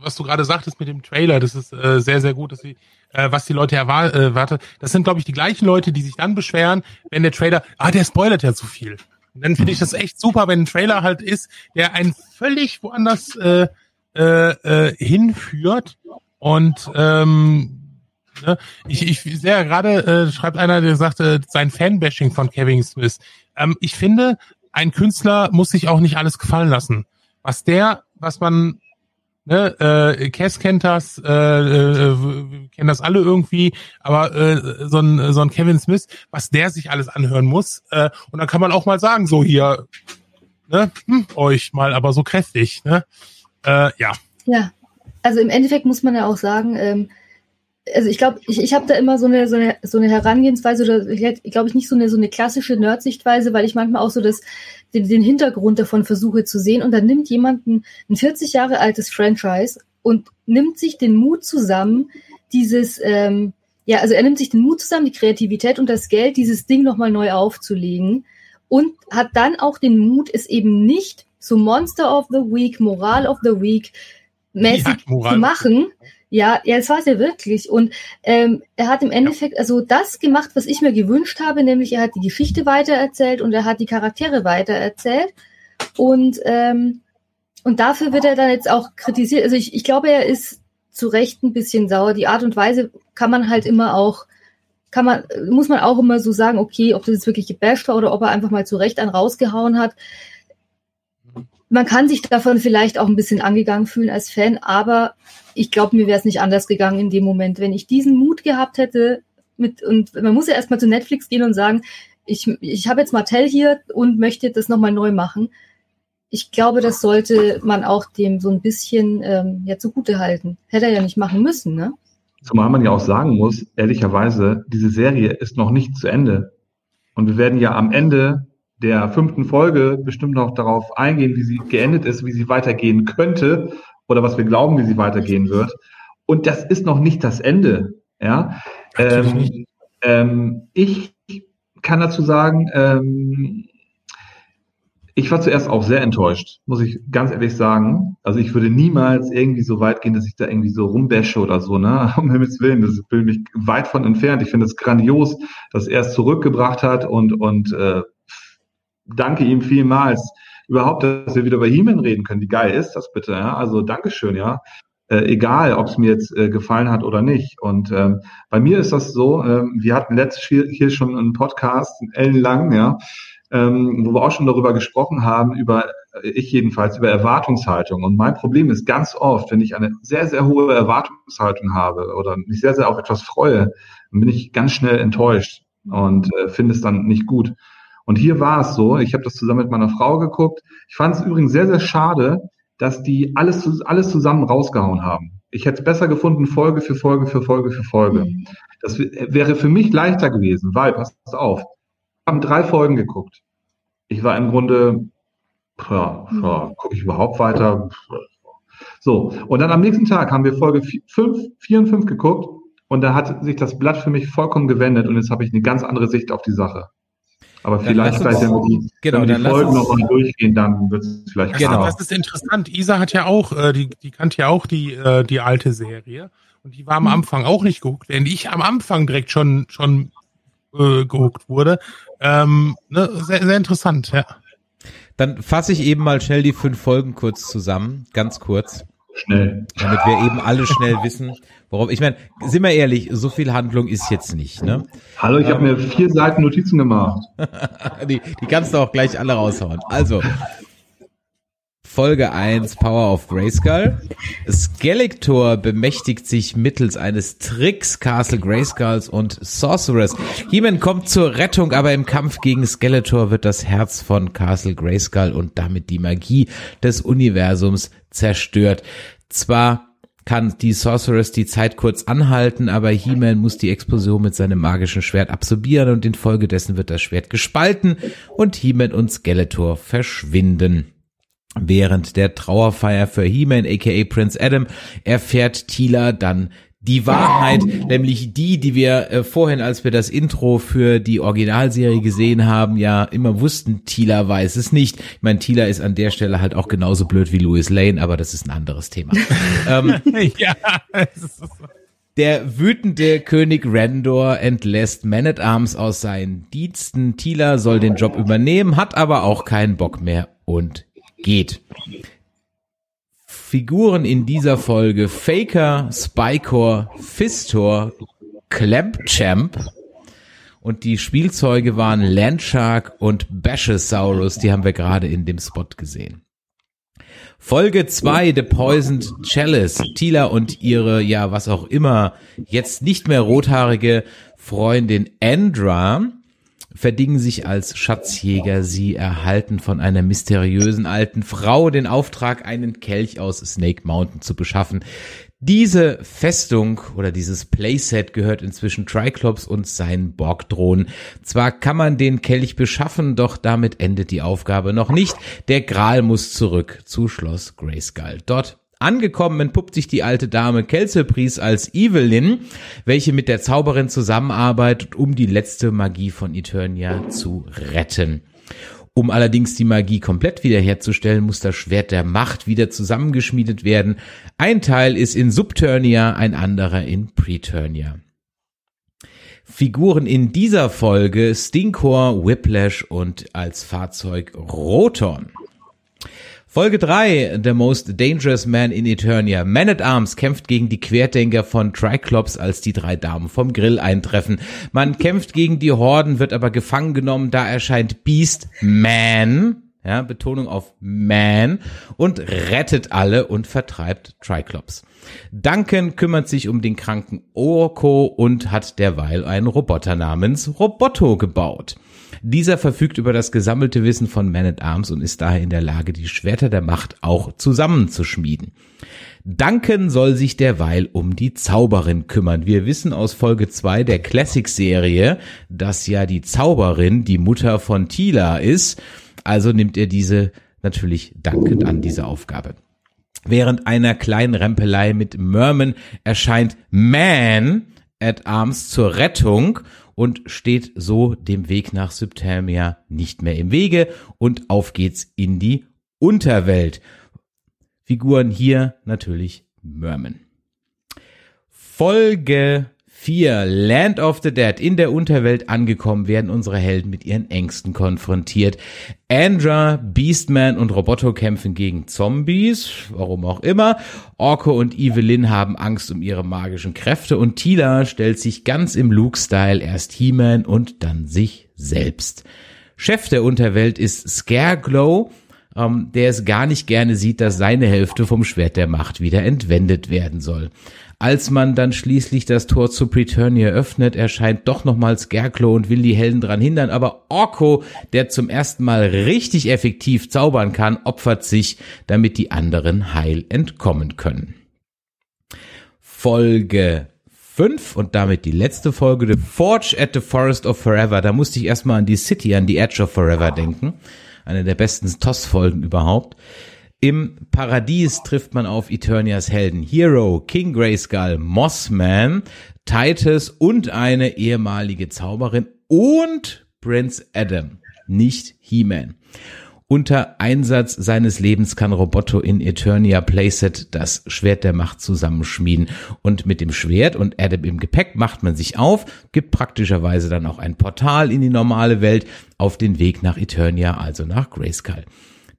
was du gerade sagtest mit dem Trailer, das ist äh, sehr, sehr gut, dass sie, äh, was die Leute erwarten. Äh, das sind, glaube ich, die gleichen Leute, die sich dann beschweren, wenn der Trailer, ah, der spoilert ja zu viel. Und dann finde ich das echt super, wenn ein Trailer halt ist, der einen völlig woanders äh, äh, äh, hinführt Und ähm, ne, ich, ich sehe ja gerade, äh, schreibt einer, der sagte, sein Fanbashing von Kevin Smith. Ähm, ich finde, ein Künstler muss sich auch nicht alles gefallen lassen. Was der, was man Ne, äh, Cass kennt das, äh, äh, kennen das alle irgendwie, aber äh, so, ein, so ein Kevin Smith, was der sich alles anhören muss, äh, und dann kann man auch mal sagen, so hier, ne, hm, euch mal, aber so kräftig, ne, äh, ja. Ja, also im Endeffekt muss man ja auch sagen, ähm, also ich glaube, ich, ich habe da immer so eine, so eine so eine Herangehensweise oder ich glaube ich nicht so eine so eine klassische Nerd-Sichtweise, weil ich manchmal auch so das den, den Hintergrund davon versuche zu sehen. Und dann nimmt jemand ein, ein 40 Jahre altes Franchise und nimmt sich den Mut zusammen, dieses ähm, ja, also er nimmt sich den Mut zusammen, die Kreativität und das Geld, dieses Ding nochmal neu aufzulegen und hat dann auch den Mut, es eben nicht so Monster of the Week, Moral of the Week mäßig ja, zu machen, ja, ja, es war es ja wirklich. Und ähm, er hat im Endeffekt also das gemacht, was ich mir gewünscht habe, nämlich er hat die Geschichte weitererzählt und er hat die Charaktere weitererzählt. Und, ähm, und dafür wird er dann jetzt auch kritisiert. Also ich, ich glaube, er ist zu Recht ein bisschen sauer. Die Art und Weise kann man halt immer auch, kann man, muss man auch immer so sagen, okay, ob das jetzt wirklich gebasht war oder ob er einfach mal zu Recht einen rausgehauen hat man kann sich davon vielleicht auch ein bisschen angegangen fühlen als Fan, aber ich glaube, mir wäre es nicht anders gegangen in dem Moment, wenn ich diesen Mut gehabt hätte mit und man muss ja erstmal zu Netflix gehen und sagen, ich, ich habe jetzt Martell hier und möchte das nochmal neu machen. Ich glaube, das sollte man auch dem so ein bisschen ähm, ja zugute halten. Hätte er ja nicht machen müssen, ne? Zumal man ja auch sagen muss, ehrlicherweise, diese Serie ist noch nicht zu Ende. Und wir werden ja am Ende der fünften Folge bestimmt noch darauf eingehen, wie sie geendet ist, wie sie weitergehen könnte oder was wir glauben, wie sie weitergehen wird. Und das ist noch nicht das Ende. Ja, ähm, ähm, ich kann dazu sagen, ähm, ich war zuerst auch sehr enttäuscht, muss ich ganz ehrlich sagen. Also ich würde niemals irgendwie so weit gehen, dass ich da irgendwie so rumbäsche oder so, ne? Um Himmels Willen, das bin mich weit von entfernt. Ich finde es grandios, dass er es zurückgebracht hat und, und äh, danke ihm vielmals überhaupt, dass wir wieder über He-Man reden können. Wie geil ist das bitte? Ja? Also Dankeschön, ja. Äh, egal, ob es mir jetzt äh, gefallen hat oder nicht. Und ähm, bei mir ist das so, ähm, wir hatten letztes hier schon einen Podcast, ellenlang, ja, ähm, wo wir auch schon darüber gesprochen haben, über, äh, ich jedenfalls, über Erwartungshaltung. Und mein Problem ist ganz oft, wenn ich eine sehr, sehr hohe Erwartungshaltung habe oder mich sehr, sehr auf etwas freue, dann bin ich ganz schnell enttäuscht und äh, finde es dann nicht gut. Und hier war es so, ich habe das zusammen mit meiner Frau geguckt. Ich fand es übrigens sehr, sehr schade, dass die alles, alles zusammen rausgehauen haben. Ich hätte es besser gefunden, Folge für Folge für Folge für Folge. Mhm. Das wäre für mich leichter gewesen, weil, passt auf, wir haben drei Folgen geguckt. Ich war im Grunde, ja, ja gucke ich überhaupt weiter? So, und dann am nächsten Tag haben wir Folge 5, 4 und 5 geguckt und da hat sich das Blatt für mich vollkommen gewendet und jetzt habe ich eine ganz andere Sicht auf die Sache. Aber vielleicht gleich, wenn wir die, genau, wenn wir die Folgen noch mal durchgehen, dann wird es vielleicht Genau, klar. das ist interessant. Isa hat ja auch, äh, die, die kannte ja auch die, äh, die alte Serie. Und die war am hm. Anfang auch nicht geguckt, während ich am Anfang direkt schon, schon äh, geguckt wurde. Ähm, ne, sehr, sehr interessant, ja. Dann fasse ich eben mal schnell die fünf Folgen kurz zusammen, ganz kurz. Schnell. Damit wir eben alle schnell wissen, worauf. Ich meine, sind wir ehrlich, so viel Handlung ist jetzt nicht, ne? Hallo, ich ähm, habe mir vier Seiten Notizen gemacht. die, die kannst du auch gleich alle raushauen. Also, Folge 1 Power of Grayskull. Skeletor bemächtigt sich mittels eines Tricks Castle Grayskulls und Sorceress. He-Man kommt zur Rettung, aber im Kampf gegen Skeletor wird das Herz von Castle Grayskull und damit die Magie des Universums zerstört. Zwar kann die Sorceress die Zeit kurz anhalten, aber He-Man muss die Explosion mit seinem magischen Schwert absorbieren und infolgedessen wird das Schwert gespalten und He-Man und Skeletor verschwinden. Während der Trauerfeier für He-Man aka Prince Adam erfährt Tila dann die Wahrheit, nämlich die, die wir äh, vorhin, als wir das Intro für die Originalserie gesehen haben, ja immer wussten, Tila weiß es nicht. Ich meine, Tila ist an der Stelle halt auch genauso blöd wie Louis Lane, aber das ist ein anderes Thema. ähm, ja, der wütende König Randor entlässt Man at Arms aus seinen Diensten. Tila soll den Job übernehmen, hat aber auch keinen Bock mehr und geht. Figuren in dieser Folge Faker, Spycore, Fistor, Clampchamp und die Spielzeuge waren Landshark und Bashosaurus, die haben wir gerade in dem Spot gesehen. Folge 2, The Poisoned Chalice. Tila und ihre, ja, was auch immer, jetzt nicht mehr rothaarige Freundin Andra verdingen sich als Schatzjäger. Sie erhalten von einer mysteriösen alten Frau den Auftrag, einen Kelch aus Snake Mountain zu beschaffen. Diese Festung oder dieses Playset gehört inzwischen Triclops und seinen Borgdrohnen. Zwar kann man den Kelch beschaffen, doch damit endet die Aufgabe noch nicht. Der Gral muss zurück zu Schloss Grayskull. Dort Angekommen entpuppt sich die alte Dame Kelcepries als Evelyn, welche mit der Zauberin zusammenarbeitet, um die letzte Magie von Eternia zu retten. Um allerdings die Magie komplett wiederherzustellen, muss das Schwert der Macht wieder zusammengeschmiedet werden. Ein Teil ist in Subturnia, ein anderer in Preturnia. Figuren in dieser Folge Stinkor, Whiplash und als Fahrzeug Roton. Folge 3, The Most Dangerous Man in Eternia. Man at Arms kämpft gegen die Querdenker von Triclops, als die drei Damen vom Grill eintreffen. Man kämpft gegen die Horden, wird aber gefangen genommen, da erscheint Beast Man, ja, Betonung auf Man, und rettet alle und vertreibt Triclops. Duncan kümmert sich um den kranken Orko und hat derweil einen Roboter namens Roboto gebaut. Dieser verfügt über das gesammelte Wissen von Man at Arms und ist daher in der Lage, die Schwerter der Macht auch zusammenzuschmieden. Duncan soll sich derweil um die Zauberin kümmern. Wir wissen aus Folge 2 der Classic-Serie, dass ja die Zauberin die Mutter von Tila ist. Also nimmt er diese natürlich dankend an, diese Aufgabe. Während einer kleinen Rempelei mit Merman erscheint Man at Arms zur Rettung und steht so dem Weg nach Subtermia nicht mehr im Wege und auf geht's in die Unterwelt. Figuren hier natürlich Merman. Folge 4. Land of the Dead. In der Unterwelt angekommen werden unsere Helden mit ihren Ängsten konfrontiert. Andra, Beastman und Roboto kämpfen gegen Zombies, warum auch immer. Orko und Evelyn haben Angst um ihre magischen Kräfte und Tila stellt sich ganz im Luke-Style erst He-Man und dann sich selbst. Chef der Unterwelt ist Scareglow, ähm, der es gar nicht gerne sieht, dass seine Hälfte vom Schwert der Macht wieder entwendet werden soll. Als man dann schließlich das Tor zu Preturnia öffnet, erscheint doch nochmals Scarecrow und will die Helden dran hindern, aber Orko, der zum ersten Mal richtig effektiv zaubern kann, opfert sich, damit die anderen heil entkommen können. Folge 5 und damit die letzte Folge, The Forge at the Forest of Forever. Da musste ich erstmal an die City, an die Edge of Forever denken. Eine der besten TOS-Folgen überhaupt. Im Paradies trifft man auf Eternias Helden Hero, King Grayskull, Mossman, Titus und eine ehemalige Zauberin und Prince Adam, nicht He-Man. Unter Einsatz seines Lebens kann Roboto in Eternia Playset das Schwert der Macht zusammenschmieden. Und mit dem Schwert und Adam im Gepäck macht man sich auf, gibt praktischerweise dann auch ein Portal in die normale Welt auf den Weg nach Eternia, also nach Grayskull.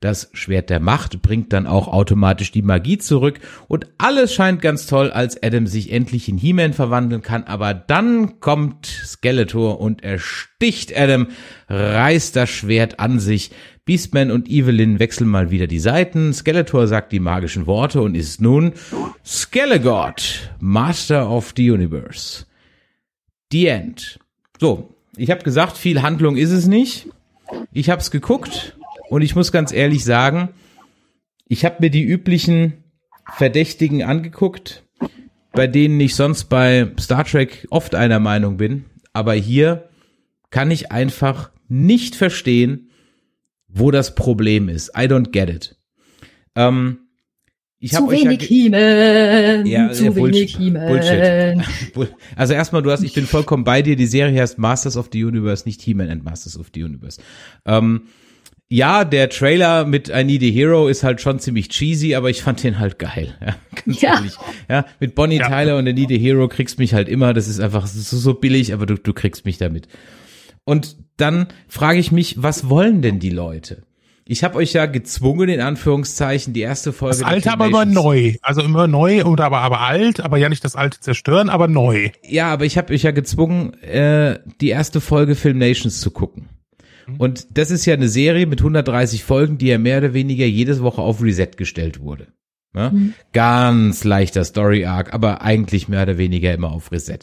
Das Schwert der Macht bringt dann auch automatisch die Magie zurück und alles scheint ganz toll, als Adam sich endlich in He-Man verwandeln kann, aber dann kommt Skeletor und ersticht Adam, reißt das Schwert an sich. Beastman und Evelyn wechseln mal wieder die Seiten. Skeletor sagt die magischen Worte und ist nun Skelegod, Master of the Universe. The End. So, ich habe gesagt, viel Handlung ist es nicht. Ich habe es geguckt und ich muss ganz ehrlich sagen, ich habe mir die üblichen Verdächtigen angeguckt, bei denen ich sonst bei Star Trek oft einer Meinung bin. Aber hier kann ich einfach nicht verstehen, wo das Problem ist. I don't get it. Ähm, ich zu wenig ja He-Man, ja, zu ja, wenig. He-Man. Bullshit. Also erstmal, du hast, ich bin vollkommen bei dir. Die Serie heißt Masters of the Universe, nicht He-Man and Masters of the Universe. Ähm, ja, der Trailer mit I Need a Hero ist halt schon ziemlich cheesy, aber ich fand den halt geil. Ja, ganz Ja. ehrlich. Ja, mit Bonnie Ja. Tyler und I Need a Hero kriegst mich halt immer. Das ist einfach so, so billig, aber du, du kriegst mich damit. Und dann frage ich mich, was wollen denn die Leute? Ich habe euch ja gezwungen, in Anführungszeichen, die erste Folge. Das alte aber immer neu. Also immer neu oder aber, aber alt, aber ja nicht das alte zerstören, aber neu. Ja, aber ich habe euch ja gezwungen, äh, die erste Folge Film Nations zu gucken. Mhm. Und das ist ja eine Serie mit 130 Folgen, die ja mehr oder weniger jede Woche auf Reset gestellt wurde. Ja? Mhm. Ganz leichter Story Arc, aber eigentlich mehr oder weniger immer auf Reset.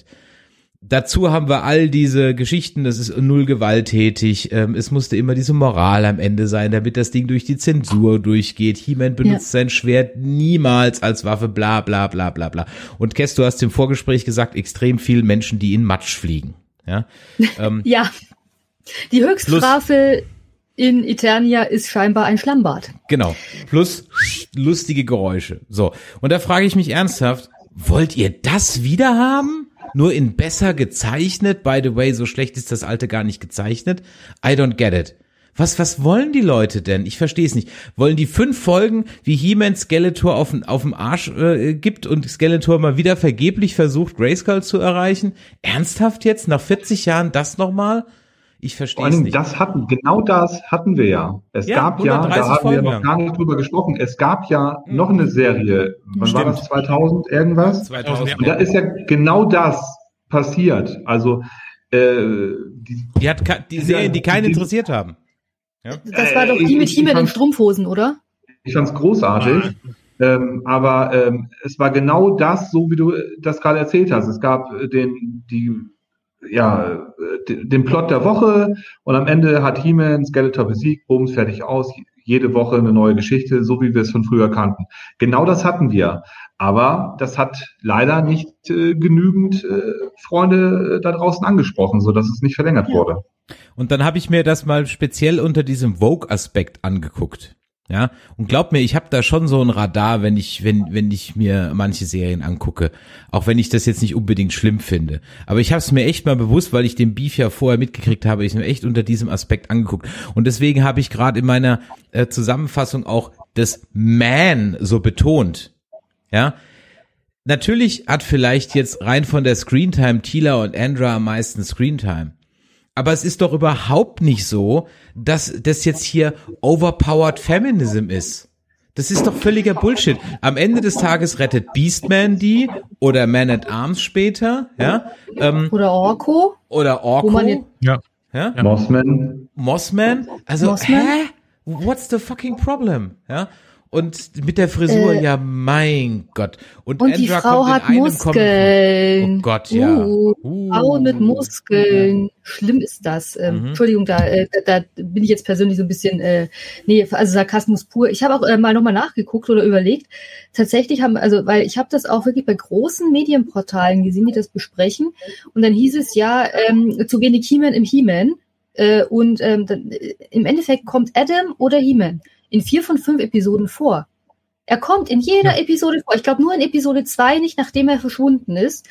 Dazu haben wir all diese Geschichten, das ist null gewalttätig, ähm, es musste immer diese Moral am Ende sein, damit das Ding durch die Zensur durchgeht. He-Man benutzt ja. sein Schwert niemals als Waffe, bla bla bla bla bla. Und Kess, du hast im Vorgespräch gesagt, extrem viele Menschen, die in Matsch fliegen. Ja, ähm, ja. Die Höchststrafe in Eternia ist scheinbar ein Schlammbad. Genau. Plus lustige Geräusche. So. Und da frage ich mich ernsthaft, wollt ihr das wieder haben? Nur in besser gezeichnet? By the way, so schlecht ist das alte gar nicht gezeichnet. I don't get it. Was, was wollen die Leute denn? Ich verstehe es nicht. Wollen die fünf Folgen, wie He-Man Skeletor auf, auf dem Arsch äh, gibt und Skeletor mal wieder vergeblich versucht, Grayskull zu erreichen? Ernsthaft jetzt? Nach 40 Jahren das nochmal? Ich verstehe es nicht. Das hatten, genau das hatten wir ja. Es ja, gab ja, da haben Folgen wir noch gar nicht drüber gesprochen, es gab ja mhm. noch eine Serie, wann Stimmt. war das, 2000 irgendwas? 2000. Und da ist ja genau das passiert. Also, äh, die, die hat die Serien, die keinen interessiert haben. Ja? Das war doch die mit Himmel in Strumpfhosen, oder? Ich fand's großartig. Ähm, aber ähm, es war genau das, so wie du das gerade erzählt hast. Es gab den, die ja, den Plot der Woche und am Ende hat He-Man Skeletor besiegt, bums, fertig aus, jede Woche eine neue Geschichte, so wie wir es von früher kannten. Genau das hatten wir. Aber das hat leider nicht äh, genügend äh, Freunde äh, da draußen angesprochen, so dass es nicht verlängert ja. wurde. Und dann habe ich mir das mal speziell unter diesem Vogue-Aspekt angeguckt. Ja, und glaub mir, ich habe da schon so ein Radar, wenn ich, wenn, wenn ich mir manche Serien angucke, auch wenn ich das jetzt nicht unbedingt schlimm finde. Aber ich habe es mir echt mal bewusst, weil ich den Beef ja vorher mitgekriegt habe, ich mir echt unter diesem Aspekt angeguckt. Und deswegen habe ich gerade in meiner äh, Zusammenfassung auch das Man so betont. Ja, natürlich hat vielleicht jetzt rein von der Screentime Tila und Andra am meisten Screentime. Aber es ist doch überhaupt nicht so, dass das jetzt hier overpowered Feminism ist. Das ist doch völliger Bullshit. Am Ende des Tages rettet Beastman die oder Man at Arms später, ja. Ähm, oder Orko. Oder Orko. Ja. ja. Mossman. Mossman. Also, Mossman? hä? What's the fucking problem? Ja. Und mit der Frisur, äh, ja, mein Gott. Und, und die Frau hat Muskeln. Oh Gott, ja. Uh, uh. Frauen mit Muskeln. Schlimm ist das. Ähm, mhm. Entschuldigung, da, äh, da, da bin ich jetzt persönlich so ein bisschen, äh, nee, also Sarkasmus pur. Ich habe auch äh, mal nochmal nachgeguckt oder überlegt. Tatsächlich haben, also, weil ich habe das auch wirklich bei großen Medienportalen gesehen, die das besprechen. Und dann hieß es ja, ähm, zu wenig He-Man im He-Man. Äh, und ähm, dann, äh, im Endeffekt kommt Adam oder He-Man in vier von fünf Episoden vor. Er kommt in jeder ja. Episode vor. Ich glaube nur in Episode zwei nicht, nachdem er verschwunden ist,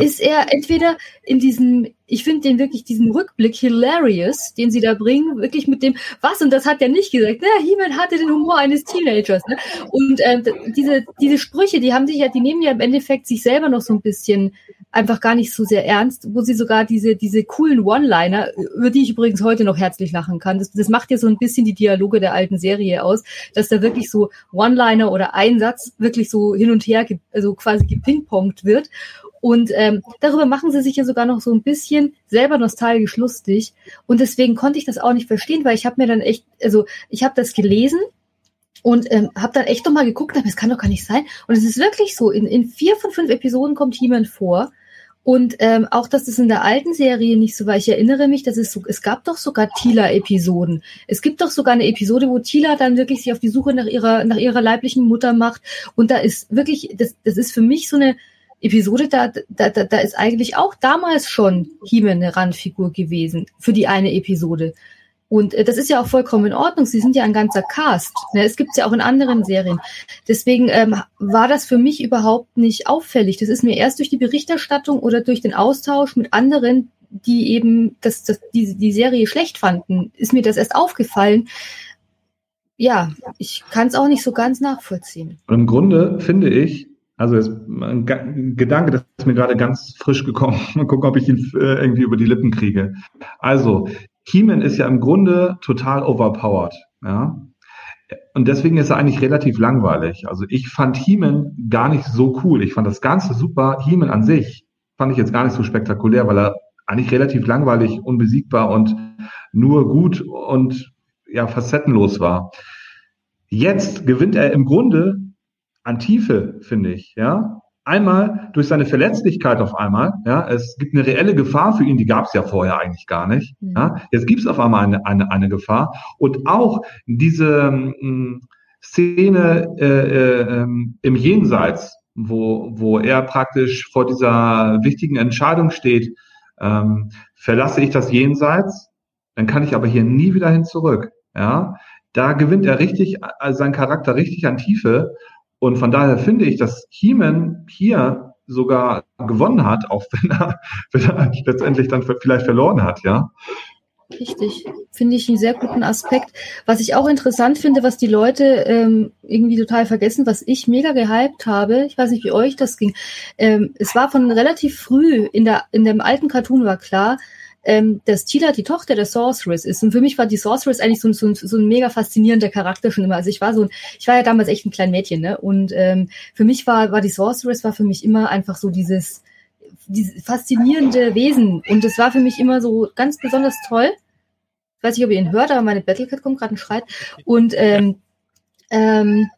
ist er entweder in diesem, ich finde den wirklich diesen Rückblick hilarious, den sie da bringen, wirklich mit dem, was, und das hat er nicht gesagt, na, He-Man hatte den Humor eines Teenagers, ne? Und ähm, diese, diese Sprüche, die haben sich ja, die nehmen ja im Endeffekt sich selber noch so ein bisschen einfach gar nicht so sehr ernst, wo sie sogar diese, diese coolen One-Liner, über die ich übrigens heute noch herzlich lachen kann, das, das macht ja so ein bisschen die Dialoge der alten Serie aus, dass da wirklich so One-Liner oder Einsatz wirklich so hin und her, also quasi gepingpongt wird. Und ähm, darüber machen sie sich ja sogar noch so ein bisschen selber nostalgisch lustig. Und deswegen konnte ich das auch nicht verstehen, weil ich habe mir dann echt, also ich habe das gelesen und ähm, habe dann echt nochmal geguckt, aber es kann doch gar nicht sein. Und es ist wirklich so, in, in vier von fünf Episoden kommt jemand vor und ähm, auch, dass es in der alten Serie nicht so war. Ich erinnere mich, dass es so, es gab doch sogar Tila-Episoden. Es gibt doch sogar eine Episode, wo Tila dann wirklich sich auf die Suche nach ihrer, nach ihrer leiblichen Mutter macht. Und da ist wirklich, das, das ist für mich so eine Episode, da, da, da, da ist eigentlich auch damals schon Hime eine Randfigur gewesen für die eine Episode. Und äh, das ist ja auch vollkommen in Ordnung. Sie sind ja ein ganzer Cast. Ne? Es gibt ja auch in anderen Serien. Deswegen ähm, war das für mich überhaupt nicht auffällig. Das ist mir erst durch die Berichterstattung oder durch den Austausch mit anderen, die eben das, das, die, die Serie schlecht fanden, ist mir das erst aufgefallen. Ja, ich kann es auch nicht so ganz nachvollziehen. Im Grunde finde ich, also ist ein Gedanke, das ist mir gerade ganz frisch gekommen. Mal gucken, ob ich ihn äh, irgendwie über die Lippen kriege. Also, He-Man ist ja im Grunde total overpowered. Ja. Und deswegen ist er eigentlich relativ langweilig. Also ich fand He-Man gar nicht so cool. Ich fand das Ganze super. He-Man an sich fand ich jetzt gar nicht so spektakulär, weil er eigentlich relativ langweilig, unbesiegbar und nur gut und ja, facettenlos war. Jetzt gewinnt er im Grunde an Tiefe, finde ich, ja. Einmal durch seine Verletzlichkeit auf einmal, ja, es gibt eine reelle Gefahr für ihn, die gab es ja vorher eigentlich gar nicht. Mhm. Ja. Jetzt gibt es auf einmal eine, eine, eine Gefahr. Und auch diese mh, hm, Szene äh, äh, ähm, im Jenseits, wo, wo er praktisch vor dieser wichtigen Entscheidung steht, ähm, verlasse ich das Jenseits, dann kann ich aber hier nie wieder hin zurück. Ja, da gewinnt er richtig, also sein Charakter richtig an Tiefe. Und von daher finde ich, dass He-Man hier sogar gewonnen hat, auch wenn er, wenn er letztendlich dann vielleicht verloren hat, ja. Richtig, finde ich einen sehr guten Aspekt. Was ich auch interessant finde, was die Leute ähm, irgendwie total vergessen, was ich mega gehypt habe, ich weiß nicht, wie euch das ging. Ähm, es war von relativ früh in der in dem alten Cartoon war klar, ähm, dass Tila die Tochter der Sorceress ist. Und für mich war die Sorceress eigentlich so, so, so ein mega faszinierender Charakter schon immer. Also ich war so ein, ich war ja damals echt ein kleines Mädchen, ne? Und ähm, für mich war, war die Sorceress war für mich immer einfach so dieses, dieses faszinierende Wesen. Und das war für mich immer so ganz besonders toll. Ich weiß nicht, ob ihr ihn hört, aber meine Battlecat kommt gerade und schreit. Und ähm, ähm,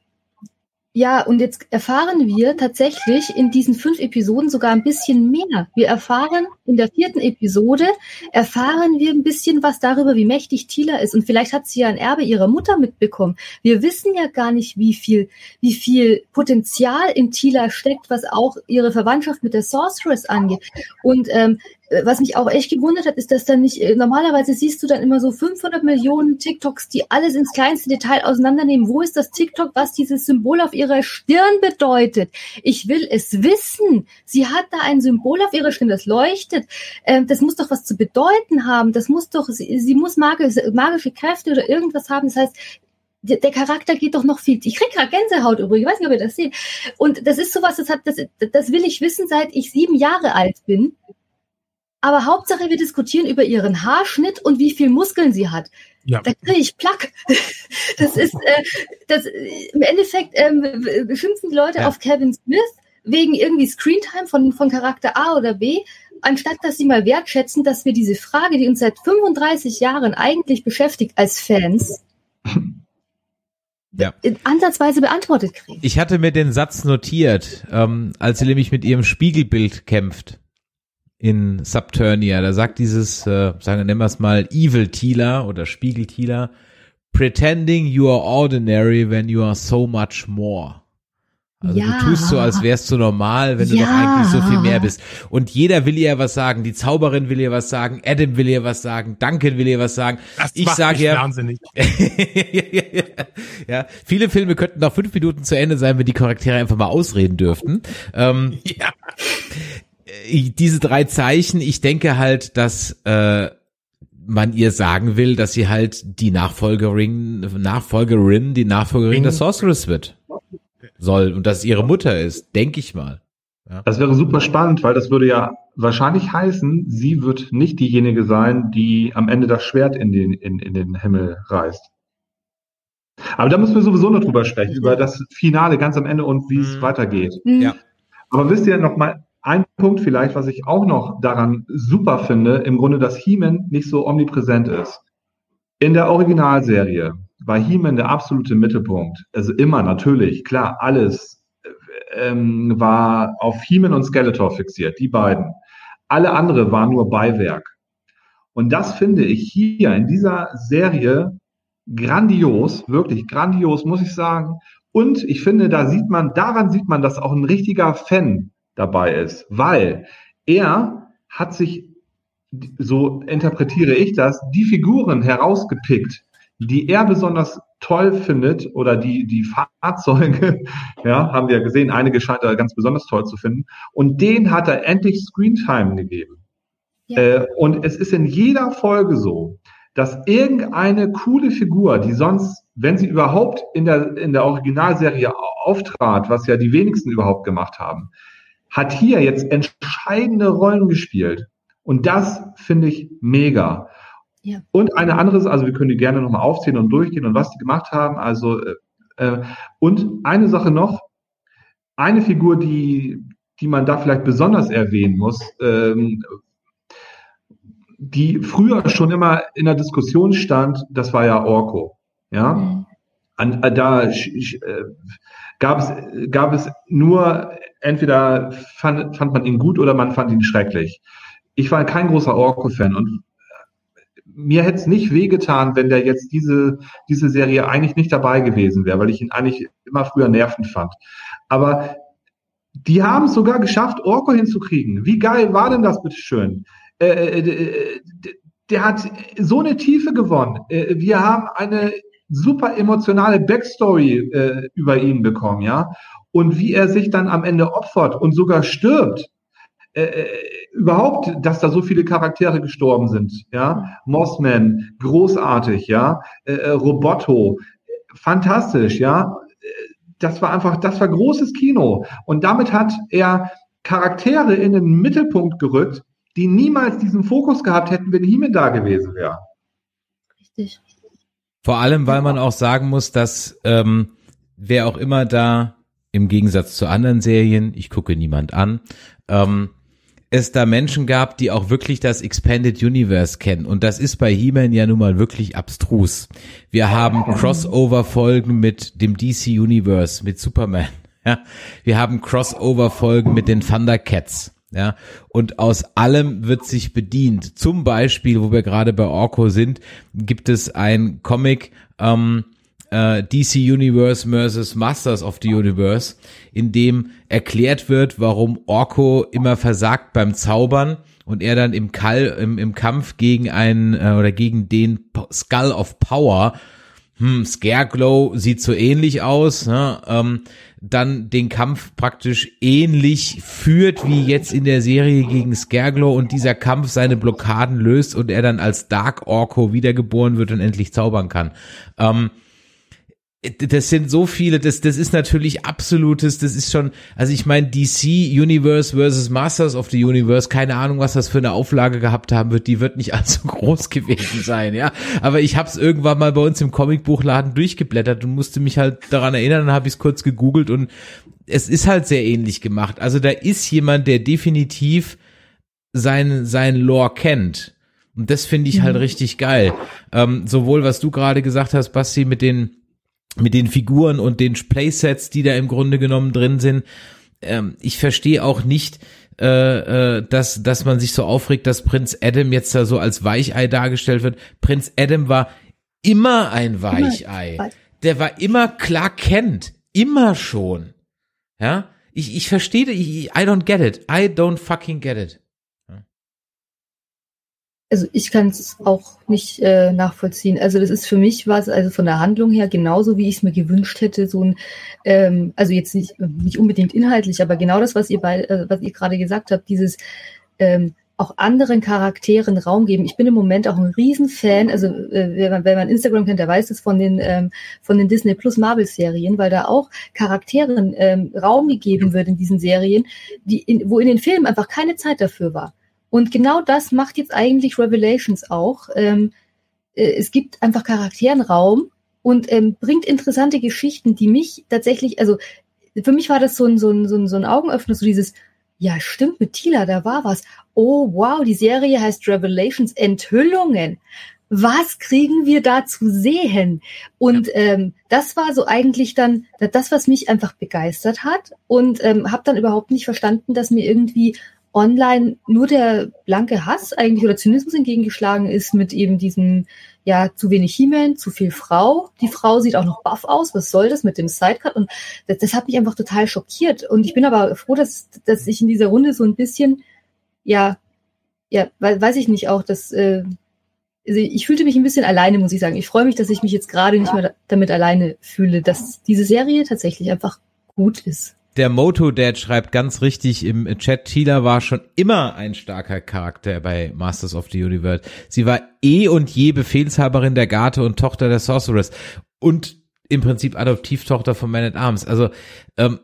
ja, und jetzt erfahren wir tatsächlich in diesen fünf Episoden sogar ein bisschen mehr. Wir erfahren in der vierten Episode, erfahren wir ein bisschen was darüber, wie mächtig Tila ist. Und vielleicht hat sie ja ein Erbe ihrer Mutter mitbekommen. Wir wissen ja gar nicht, wie viel, wie viel Potenzial in Tila steckt, was auch ihre Verwandtschaft mit der Sorceress angeht. Und ähm, äh, was mich auch echt gewundert hat, ist, dass dann nicht, äh, normalerweise siehst du dann immer so 500 Millionen TikToks, die alles ins kleinste Detail auseinandernehmen. Wo ist das TikTok, was dieses Symbol auf ihrer Stirn bedeutet? Ich will es wissen. Sie hat da ein Symbol auf ihrer Stirn, das leuchtet. Ähm, das muss doch was zu bedeuten haben. Das muss doch, sie, sie muss magische, magische Kräfte oder irgendwas haben. Das heißt, der, der Charakter geht doch noch viel. Ich krieg gerade Gänsehaut übrigens, ich weiß nicht, ob ihr das seht. Und das ist sowas, das hat, das, das will ich wissen, seit ich sieben Jahre alt bin. Aber Hauptsache, wir diskutieren über ihren Haarschnitt und wie viel Muskeln sie hat. Ja. Da kriege ich Plack. Das ist, äh, das, im Endeffekt ähm, beschimpfen die Leute ja. auf Kevin Smith wegen irgendwie Screentime von, von Charakter A oder B, anstatt dass sie mal wertschätzen, dass wir diese Frage, die uns seit 35 Jahren eigentlich beschäftigt als Fans, ja. ansatzweise beantwortet kriegen. Ich hatte mir den Satz notiert, ähm, als sie nämlich mit ihrem Spiegelbild kämpft in Subternia. Da sagt dieses, äh, sagen nennen wir es mal, Evil Tila oder Spiegel Tila, pretending you are ordinary when you are so much more. Also ja. du tust so, als wärst du normal, wenn du ja. doch eigentlich so viel mehr bist. Und jeder will ihr was sagen. Die Zauberin will ihr was sagen. Adam will ihr was sagen. Duncan will ihr was sagen. Das ich sage ja, wahnsinnig. ja, viele Filme könnten noch fünf Minuten zu Ende sein, wenn die Charaktere einfach mal ausreden dürften. Ähm, ja diese drei Zeichen, ich denke halt, dass äh, man ihr sagen will, dass sie halt die Nachfolgerin, Nachfolgerin, die Nachfolgerin der Sorceress wird. Soll und dass ihre Mutter ist, denke ich mal. Ja. Das wäre super spannend, weil das würde ja wahrscheinlich heißen, sie wird nicht diejenige sein, die am Ende das Schwert in den, in, in den Himmel reißt. Aber da müssen wir sowieso noch drüber sprechen, über das Finale ganz am Ende und wie es mhm. weitergeht. Mhm. Ja. Aber wisst ihr noch mal, ein Punkt vielleicht, was ich auch noch daran super finde, im Grunde, dass He-Man nicht so omnipräsent ist. In der Originalserie war He-Man der absolute Mittelpunkt. Also immer natürlich, klar, alles ähm, war auf He-Man und Skeletor fixiert, die beiden. Alle andere waren nur Beiwerk. Und das finde ich hier in dieser Serie grandios, wirklich grandios, muss ich sagen. Und ich finde, da sieht man, daran sieht man, dass auch ein richtiger Fan dabei ist, weil er hat sich, so interpretiere ich das, die Figuren herausgepickt, die er besonders toll findet oder die, die Fahrzeuge, ja, haben wir gesehen, einige scheint er ganz besonders toll zu finden und den hat er endlich Screentime gegeben. Ja. Äh, und es ist in jeder Folge so, dass irgendeine coole Figur, die sonst, wenn sie überhaupt in der, in der Originalserie auftrat, was ja die wenigsten überhaupt gemacht haben, hat hier jetzt entscheidende Rollen gespielt. Und das finde ich mega. Ja. Und eine andere, also wir können die gerne nochmal aufzählen und durchgehen und was die gemacht haben. Also äh, äh, und eine Sache noch, eine Figur, die, die man da vielleicht besonders erwähnen muss, ähm, die früher schon immer in der Diskussion stand, das war ja Orko. Ja. Mhm. An, äh, da äh, gab, es, gab es nur, entweder fand, fand man ihn gut oder man fand ihn schrecklich. Ich war kein großer Orko-Fan und mir hätte es nicht wehgetan, wenn der jetzt diese, diese Serie eigentlich nicht dabei gewesen wäre, weil ich ihn eigentlich immer früher nervend fand. Aber die haben es sogar geschafft, Orko hinzukriegen. Wie geil war denn das, bitteschön? Äh, äh, äh der hat so eine Tiefe gewonnen. Äh, wir haben eine super emotionale Backstory äh, über ihn bekommen, ja. Und wie er sich dann am Ende opfert und sogar stirbt, äh, äh, überhaupt, dass da so viele Charaktere gestorben sind, ja. Mossman, großartig, ja. Äh, äh Roboto, fantastisch, ja. Das war einfach, das war großes Kino. Und damit hat er Charaktere in den Mittelpunkt gerückt, die niemals diesen Fokus gehabt hätten, wenn Himmel da gewesen wäre. Richtig. Vor allem, weil man auch sagen muss, dass ähm, wer auch immer da im Gegensatz zu anderen Serien, ich gucke niemand an, ähm, es da Menschen gab, die auch wirklich das Expanded Universe kennen. Und das ist bei He-Man ja nun mal wirklich abstrus. Wir haben Crossover-Folgen mit dem DC Universe, mit Superman. Ja, wir haben Crossover-Folgen mit den Thundercats. Ja, und aus allem wird sich bedient. Zum Beispiel, wo wir gerade bei Orko sind, gibt es ein Comic, ähm, äh, DC Universe versus Masters of the Universe, in dem erklärt wird, warum Orko immer versagt beim Zaubern und er dann im, Kall, im, im Kampf gegen einen äh, oder gegen den Skull of Power hm, Scareglow sieht so ähnlich aus, ne? ähm, dann den Kampf praktisch ähnlich führt wie jetzt in der Serie gegen Scareglow und dieser Kampf seine Blockaden löst und er dann als Dark Orko wiedergeboren wird und endlich zaubern kann. Ähm, das sind so viele, das, das ist natürlich absolutes, das ist schon, also ich meine, DC Universe versus Masters of the Universe, keine Ahnung, was das für eine Auflage gehabt haben wird, die wird nicht allzu groß gewesen sein, ja. Aber ich habe es irgendwann mal bei uns im Comicbuchladen durchgeblättert und musste mich halt daran erinnern, dann habe ich es kurz gegoogelt und es ist halt sehr ähnlich gemacht. Also da ist jemand, der definitiv sein, sein Lore kennt. Und das finde ich halt mhm. richtig geil. Ähm, sowohl was du gerade gesagt hast, Basti, mit den mit den Figuren und den Playsets, die da im Grunde genommen drin sind. Ähm, ich verstehe auch nicht, äh, äh, dass, dass man sich so aufregt, dass Prinz Adam jetzt da so als Weichei dargestellt wird. Prinz Adam war immer ein Weichei. Der war immer Clark Kent. Immer schon. Ja? Ich, ich verstehe, I don't get it. I don't fucking get it also ich kann es auch nicht äh, nachvollziehen. Also das ist für mich was, also von der Handlung her genauso, wie ich es mir gewünscht hätte, so ein, ähm, also jetzt nicht, nicht unbedingt inhaltlich, aber genau das, was ihr bei, äh, was ihr gerade gesagt habt, dieses ähm, auch anderen Charakteren Raum geben. Ich bin im Moment auch ein Riesenfan, also äh, wenn, man, wenn man Instagram kennt, der weiß es von den ähm, von den Disney Plus Marvel Serien, weil da auch Charakteren ähm, Raum gegeben wird in diesen Serien, die in, wo in den Filmen einfach keine Zeit dafür war. Und genau das macht jetzt eigentlich Revelations auch. Ähm, äh, es gibt einfach Charakteren Raum und ähm, bringt interessante Geschichten, die mich tatsächlich, also für mich war das so ein, so ein, so ein, so ein Augenöffner, so dieses, ja, stimmt, mit Tila, da war was. Oh, wow, die Serie heißt Revelations Enthüllungen. Was kriegen wir da zu sehen? Und ähm, das war so eigentlich dann das, was mich einfach begeistert hat und ähm, habe dann überhaupt nicht verstanden, dass mir irgendwie online nur der blanke Hass eigentlich oder Zynismus entgegengeschlagen ist mit eben diesem, ja, zu wenig He-Man, zu viel Frau. Die Frau sieht auch noch buff aus. Was soll das mit dem Sidecut? Und das, das hat mich einfach total schockiert. Und ich bin aber froh, dass, dass ich in dieser Runde so ein bisschen, ja, ja, weiß ich nicht auch, dass, äh, also ich fühlte mich ein bisschen alleine, muss ich sagen. Ich freue mich, dass ich mich jetzt gerade nicht mehr damit alleine fühle, dass diese Serie tatsächlich einfach gut ist der Moto Dad schreibt ganz richtig im Chat, Tila war schon immer ein starker Charakter bei Masters of the Universe. Sie war eh und je Befehlshaberin der Garte und Tochter der Sorceress und im Prinzip Adoptivtochter von Man at Arms. Also ähm,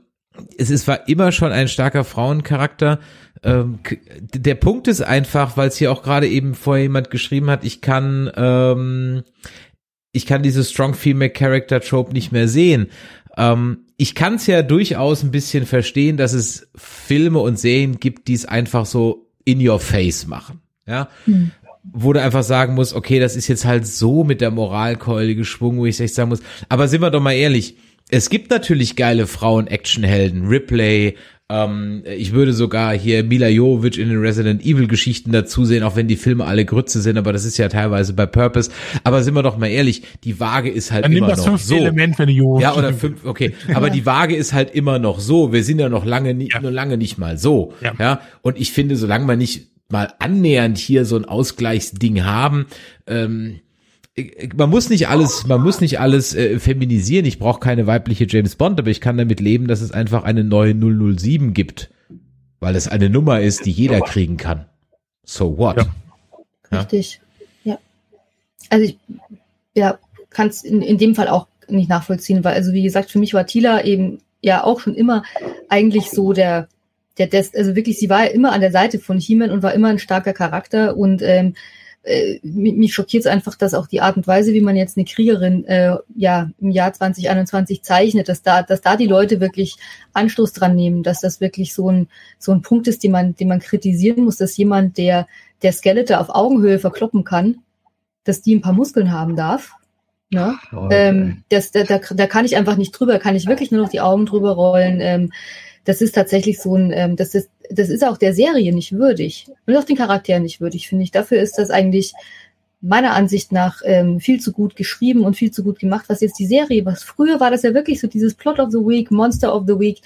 es ist, war immer schon ein starker Frauencharakter. Ähm, der Punkt ist einfach, weil es hier auch gerade eben vorher jemand geschrieben hat, ich kann, ähm, ich kann diese Strong Female Character Trope nicht mehr sehen. Ähm, ich kann es ja durchaus ein bisschen verstehen, dass es Filme und Serien gibt, die es einfach so in your face machen. Ja, wo du einfach sagen musst, okay, das ist jetzt halt so mit der Moralkeule geschwungen, wo ich echt sagen muss. Aber sind wir doch mal ehrlich, es gibt natürlich geile Frauen-Actionhelden, Ripley, ähm, ich würde sogar hier Mila Jovovich in den Resident Evil Geschichten dazu sehen, auch wenn die Filme alle Grütze sind, aber das ist ja teilweise bei Purpose. Aber sind wir doch mal ehrlich, die Waage ist halt Dann nimm immer das noch so. Element, wenn du Jo. Ja, oder fünf, okay. Aber die Waage ist halt immer noch so. Wir sind ja noch lange, nicht, nur lange nicht mal so. Ja. ja. Und ich finde, solange wir nicht mal annähernd hier so ein Ausgleichsding haben, ähm, man muss nicht alles, man muss nicht alles äh, feminisieren. Ich brauche keine weibliche James Bond, aber ich kann damit leben, dass es einfach eine neue 007 gibt, weil es eine Nummer ist, die jeder kriegen kann. So what? Ja. Ja. Richtig. Ja. Also ich ja, kann es in, in dem Fall auch nicht nachvollziehen, weil, also wie gesagt, für mich war Tila eben ja auch schon immer eigentlich so der, der Des, also wirklich, sie war ja immer an der Seite von He-Man und war immer ein starker Charakter und ähm, äh, mi- mich schockiert es einfach, dass auch die Art und Weise, wie man jetzt eine Kriegerin äh, ja im Jahr 2021 zeichnet, dass da, dass da die Leute wirklich Anstoß dran nehmen, dass das wirklich so ein so ein Punkt ist, den man, den man kritisieren muss, dass jemand, der der Skeletor auf Augenhöhe verkloppen kann, dass die ein paar Muskeln haben darf. Ne? Leute, Ähm, das, da, da, da kann ich einfach nicht drüber, kann ich wirklich nur noch die Augen drüber rollen. Ähm, das ist tatsächlich so ein, ähm, das ist, das ist auch der Serie nicht würdig und auch den Charakteren nicht würdig, finde ich. Dafür ist das eigentlich meiner Ansicht nach ähm, viel zu gut geschrieben und viel zu gut gemacht, was jetzt die Serie, was früher war das ja wirklich so dieses Plot of the Week, Monster of the Week,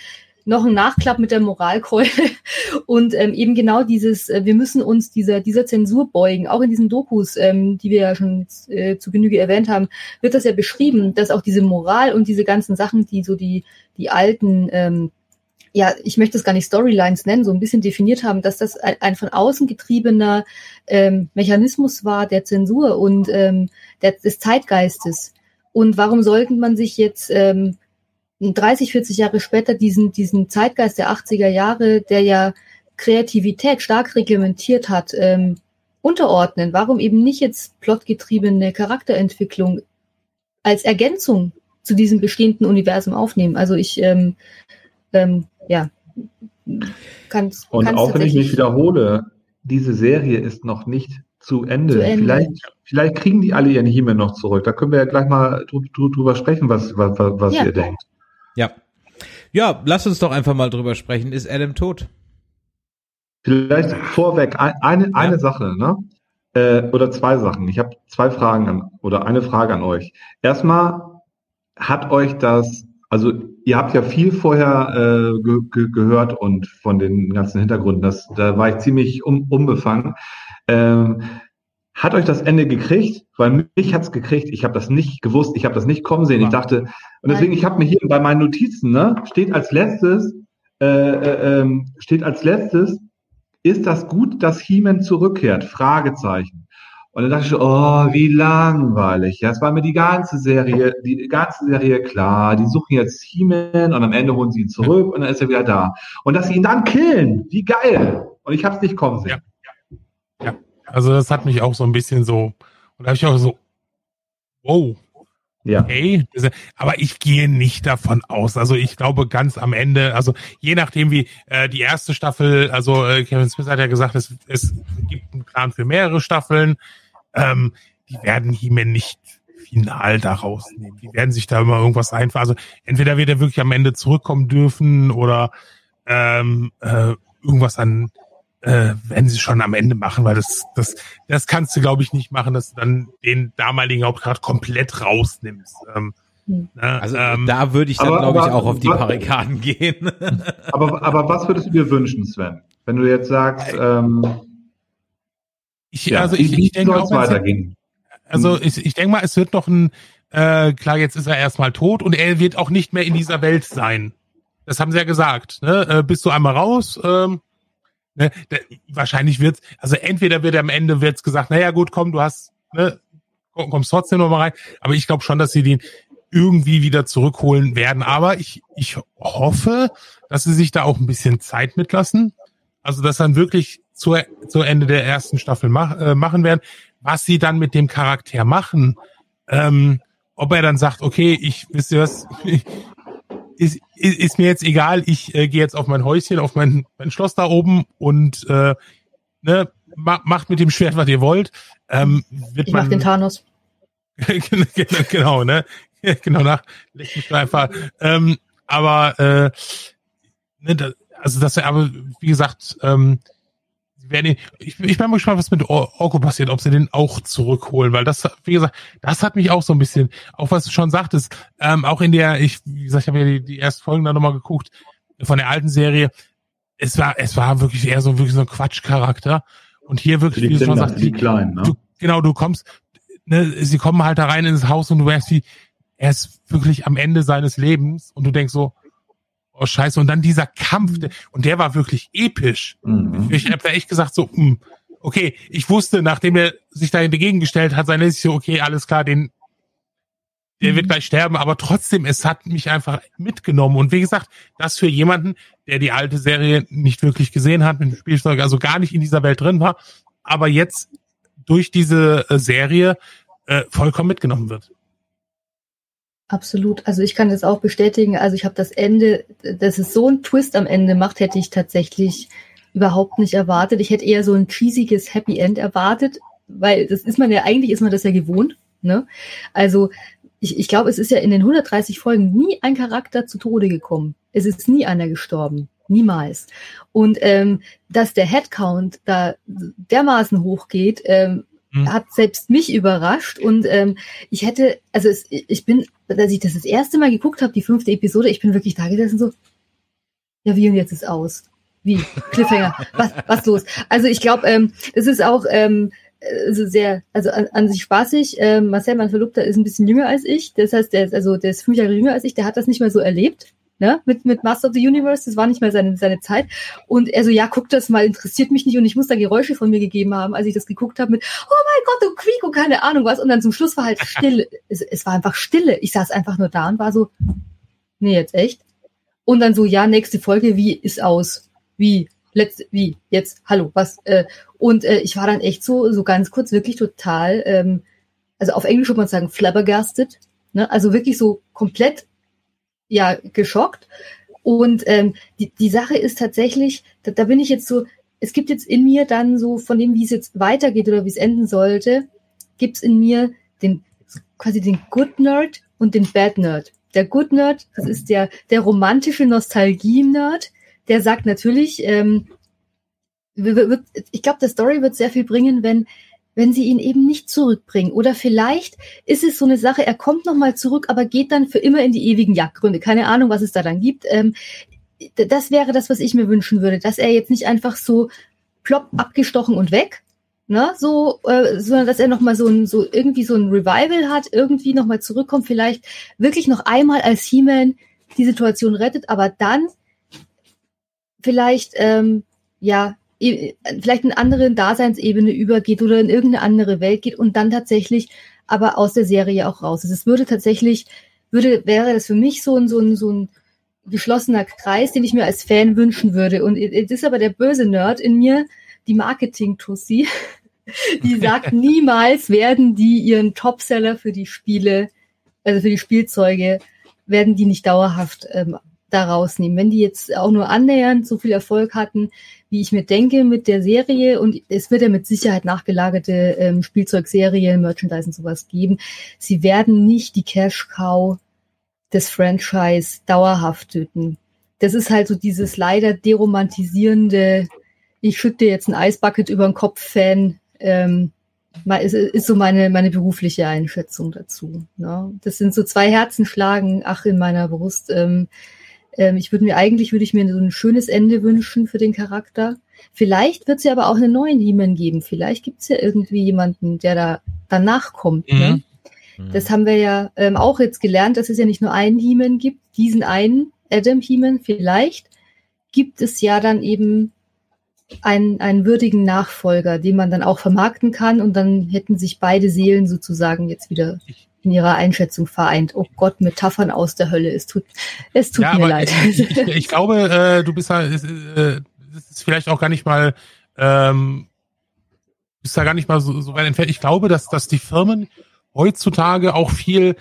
noch ein Nachklapp mit der Moralkeule und ähm, eben genau dieses, äh, wir müssen uns dieser, dieser Zensur beugen. Auch in diesen Dokus, ähm, die wir ja schon äh, zu Genüge erwähnt haben, wird das ja beschrieben, dass auch diese Moral und diese ganzen Sachen, die so die, die alten, ähm, ja, ich möchte es gar nicht Storylines nennen, so ein bisschen definiert haben, dass das ein, ein von außen getriebener ähm, Mechanismus war der Zensur und ähm, der, des Zeitgeistes. Und warum sollten man sich jetzt ähm, 30, 40 Jahre später diesen, diesen Zeitgeist der 80er Jahre, der ja Kreativität stark reglementiert hat, ähm, unterordnen? Warum eben nicht jetzt plotgetriebene Charakterentwicklung als Ergänzung zu diesem bestehenden Universum aufnehmen? Also ich, ähm, ähm, ja, kann Und auch wenn ich mich wiederhole, diese Serie ist noch nicht zu Ende. Zu Ende. Vielleicht, vielleicht kriegen die alle ihren Himmel noch zurück. Da können wir ja gleich mal drü- drü- drüber sprechen, was, was, was Ja. ihr denkt. Ja. Ja, lass uns doch einfach mal drüber sprechen. Ist Adam tot? Vielleicht vorweg ein, eine, eine Sache, ne? Äh, oder zwei Sachen. Ich habe zwei Fragen an, oder eine Frage an euch. Erstmal, hat euch das, also ihr habt ja viel vorher äh, ge ge gehört und von den ganzen Hintergründen, das, da war ich ziemlich un unbefangen. Ähm, hat euch das Ende gekriegt? Weil mich hat's gekriegt. Ich habe das nicht gewusst. Ich habe das nicht kommen sehen. Ich dachte, und deswegen, ich habe mir hier bei meinen Notizen, ne, steht als letztes, äh, äh, ähm, steht als letztes, ist das gut, dass He-Man zurückkehrt? Fragezeichen. Und dann dachte ich, oh, wie langweilig. Ja, es war mir die ganze Serie, die ganze Serie klar. Die suchen jetzt He-Man und am Ende holen sie ihn zurück und dann ist er wieder da. Und dass sie ihn dann killen, wie geil. Und ich habe es nicht kommen sehen. Also das hat mich auch so ein bisschen so, und da habe ich auch so, wow, Ja. okay. Aber ich gehe nicht davon aus. Also ich glaube ganz am Ende, also je nachdem wie äh, die erste Staffel, also äh, Kevin Smith hat ja gesagt, es, es gibt einen Plan für mehrere Staffeln. Ähm, die werden He-Man nicht final da rausnehmen. Die werden sich da immer irgendwas einfallen. Also entweder wird er wirklich am Ende zurückkommen dürfen oder ähm, äh, irgendwas an äh, werden sie schon am Ende machen, weil das, das, das kannst du, glaube ich, nicht machen, dass du dann den damaligen Hauptgrad komplett rausnimmst. Ähm, Hm. ne, Also ähm, da würde ich dann, glaube ich, aber- auch auf die was- Barrikaden gehen. Aber, aber was würdest du dir wünschen, Sven? Wenn du jetzt sagst, ähm, ich, ja, also ich, ich denke auch, weitergehen? Also ich, ich denke mal, es wird noch ein, äh, klar, jetzt ist er erstmal tot und er wird auch nicht mehr in dieser Welt sein. Das haben sie ja gesagt. Ne? Äh, bist du einmal raus? Ähm, ne? Da, wahrscheinlich wird also entweder wird am Ende wird's gesagt, naja gut, komm, du hast, ne, komm, kommst trotzdem noch mal rein. Aber ich glaube schon, dass sie den irgendwie wieder zurückholen werden. Aber ich, ich hoffe, dass sie sich da auch ein bisschen Zeit mitlassen. Also, dass dann wirklich zu, zu Ende der ersten Staffel mach, äh, machen werden. Was sie dann mit dem Charakter machen, ähm, ob er dann sagt, okay, ich wisst ihr was, ist, ist, ist mir jetzt egal, ich äh, gehe jetzt auf mein Häuschen, auf mein, mein Schloss da oben und äh, ne, ma, macht mit dem Schwert, was ihr wollt. Ähm, wird Ich man, mach den Thanos. genau, ne? genau, nach einfach. Ähm, aber äh, ne, da, also das aber wie gesagt, ähm, werden, ich, ich bin mal gespannt, was mit Or- Orko passiert, ob sie den auch zurückholen, weil das, wie gesagt, das hat mich auch so ein bisschen, auch was du schon sagtest, ähm, auch in der, ich, wie gesagt, ich habe ja die, die ersten Folgen da nochmal geguckt von der alten Serie. Es war, es war wirklich eher so wirklich so ein Quatschcharakter. Und hier wirklich, Die wie du schon sagst, die Kleinen, ne? du, genau, du kommst, ne, sie kommen halt da rein ins Haus und du merkst, wie, er ist wirklich am Ende seines Lebens und du denkst so, oh scheiße, und dann dieser Kampf, der, und der war wirklich episch. Mhm. Ich habe da echt gesagt so, hm, okay, ich wusste, nachdem er sich da dagegen gestellt hat, sein ich so, okay, alles klar, den, der wird gleich sterben, aber trotzdem, es hat mich einfach mitgenommen. Und wie gesagt, das für jemanden, der die alte Serie nicht wirklich gesehen hat, mit dem Spielzeug, also gar nicht in dieser Welt drin war, aber jetzt durch diese äh, Serie äh, vollkommen mitgenommen wird. Absolut. Also ich kann das auch bestätigen. Also ich habe das Ende, dass es so einen Twist am Ende macht, hätte ich tatsächlich überhaupt nicht erwartet. Ich hätte eher so ein cheesiges Happy End erwartet, weil das ist man ja, eigentlich ist man das ja gewohnt. Ne? Also ich, ich glaube, es ist ja in den 130 Folgen nie ein Charakter zu Tode gekommen. Es ist nie einer gestorben. Niemals. Und ähm, dass der Headcount da dermaßen hochgeht, ähm, Hm. hat selbst mich überrascht. Und ähm, ich hätte, also es, ich bin, als ich das das erste Mal geguckt habe, die fünfte Episode, ich bin wirklich da gesessen so, ja wie und jetzt ist aus. Wie? Cliffhanger. was, was los? Also ich glaube, ähm, es ist auch ähm, also sehr, also an, an sich spaßig. Ähm, Marcel, mein Verlobter, ist ein bisschen jünger als ich. Das heißt, der ist also der ist fünf Jahre jünger als ich. Der hat das nicht mehr so erlebt. Ne? Mit, mit Master of the Universe, das war nicht mehr seine, seine Zeit. Und er so, ja, guck das mal, interessiert mich nicht. Und ich muss da Geräusche von mir gegeben haben, als ich das geguckt habe mit, oh mein Gott, und Quiek und keine Ahnung was. Und dann zum Schluss war halt Stille. es, es war einfach Stille. Ich saß einfach nur da und war so, nee, jetzt echt? Und dann so, ja, nächste Folge, wie ist aus? Wie? Letzte, wie? Jetzt? Hallo, was? Äh, und äh, ich war dann echt so, so ganz kurz wirklich total, ähm, also auf Englisch würde man sagen, flabbergasted. Ne? Also wirklich so komplett, ja, geschockt. Und ähm, die, die Sache ist tatsächlich, da, da bin ich jetzt so, es gibt jetzt in mir dann so, von dem, wie es jetzt weitergeht oder wie es enden sollte, gibt's in mir den quasi den Good Nerd und den Bad Nerd. Der Good Nerd, das ist der, der romantische Nostalgie-Nerd, der sagt natürlich, ähm, ich glaube, der Story wird sehr viel bringen, wenn wenn sie ihn eben nicht zurückbringen. Oder vielleicht ist es so eine Sache, er kommt nochmal zurück, aber geht dann für immer in die ewigen Jagdgründe. Keine Ahnung, was es da dann gibt. Ähm, das wäre das, was ich mir wünschen würde, dass er jetzt nicht einfach so plopp abgestochen und weg, ne, so, äh, sondern dass er nochmal so ein, so irgendwie so ein Revival hat, irgendwie nochmal zurückkommt, vielleicht wirklich noch einmal als He-Man die Situation rettet, aber dann vielleicht, ähm, ja, vielleicht in eine andere Daseinsebene übergeht oder in irgendeine andere Welt geht und dann tatsächlich aber aus der Serie auch raus ist. Es würde tatsächlich, würde, wäre das für mich so ein, so ein, so ein geschlossener Kreis, den ich mir als Fan wünschen würde. Und es ist aber der böse Nerd in mir, die Marketing-Tussi, die sagt, niemals werden die ihren Topseller für die Spiele, also für die Spielzeuge, werden die nicht dauerhaft ähm, da rausnehmen. Wenn die jetzt auch nur annähernd so viel Erfolg hatten, wie ich mir denke mit der Serie, und es wird ja mit Sicherheit nachgelagerte ähm, Spielzeugserien, Merchandise und sowas geben, sie werden nicht die Cash-Cow des Franchise dauerhaft töten. Das ist halt so dieses leider deromantisierende, ich schütte jetzt ein Eisbucket über den Kopf Fan, ähm, ist, ist so meine, meine berufliche Einschätzung dazu. Ne? Das sind so zwei Herzen schlagen, ach, in meiner Brust. Ähm, ähm, ich würde mir eigentlich, würde ich mir so ein schönes Ende wünschen für den Charakter. Vielleicht wird es ja aber auch einen neuen He-Man geben. Vielleicht gibt es ja irgendwie jemanden, der da danach kommt. Ne? Das haben wir ja ähm, auch jetzt gelernt, dass es ja nicht nur einen He-Man gibt, diesen einen Adam He-Man. Vielleicht gibt es ja dann eben einen, einen würdigen Nachfolger, den man dann auch vermarkten kann und dann hätten sich beide Seelen sozusagen jetzt wieder in ihrer Einschätzung vereint. Oh Gott, Metaphern aus der Hölle. Es tut, es tut Ja, mir leid. Ich, ich, ich glaube, äh, du bist da, ist, äh, das ist vielleicht auch gar nicht mal, ähm, bist da gar nicht mal so, so weit entfernt. Ich glaube, dass, dass die Firmen heutzutage auch viel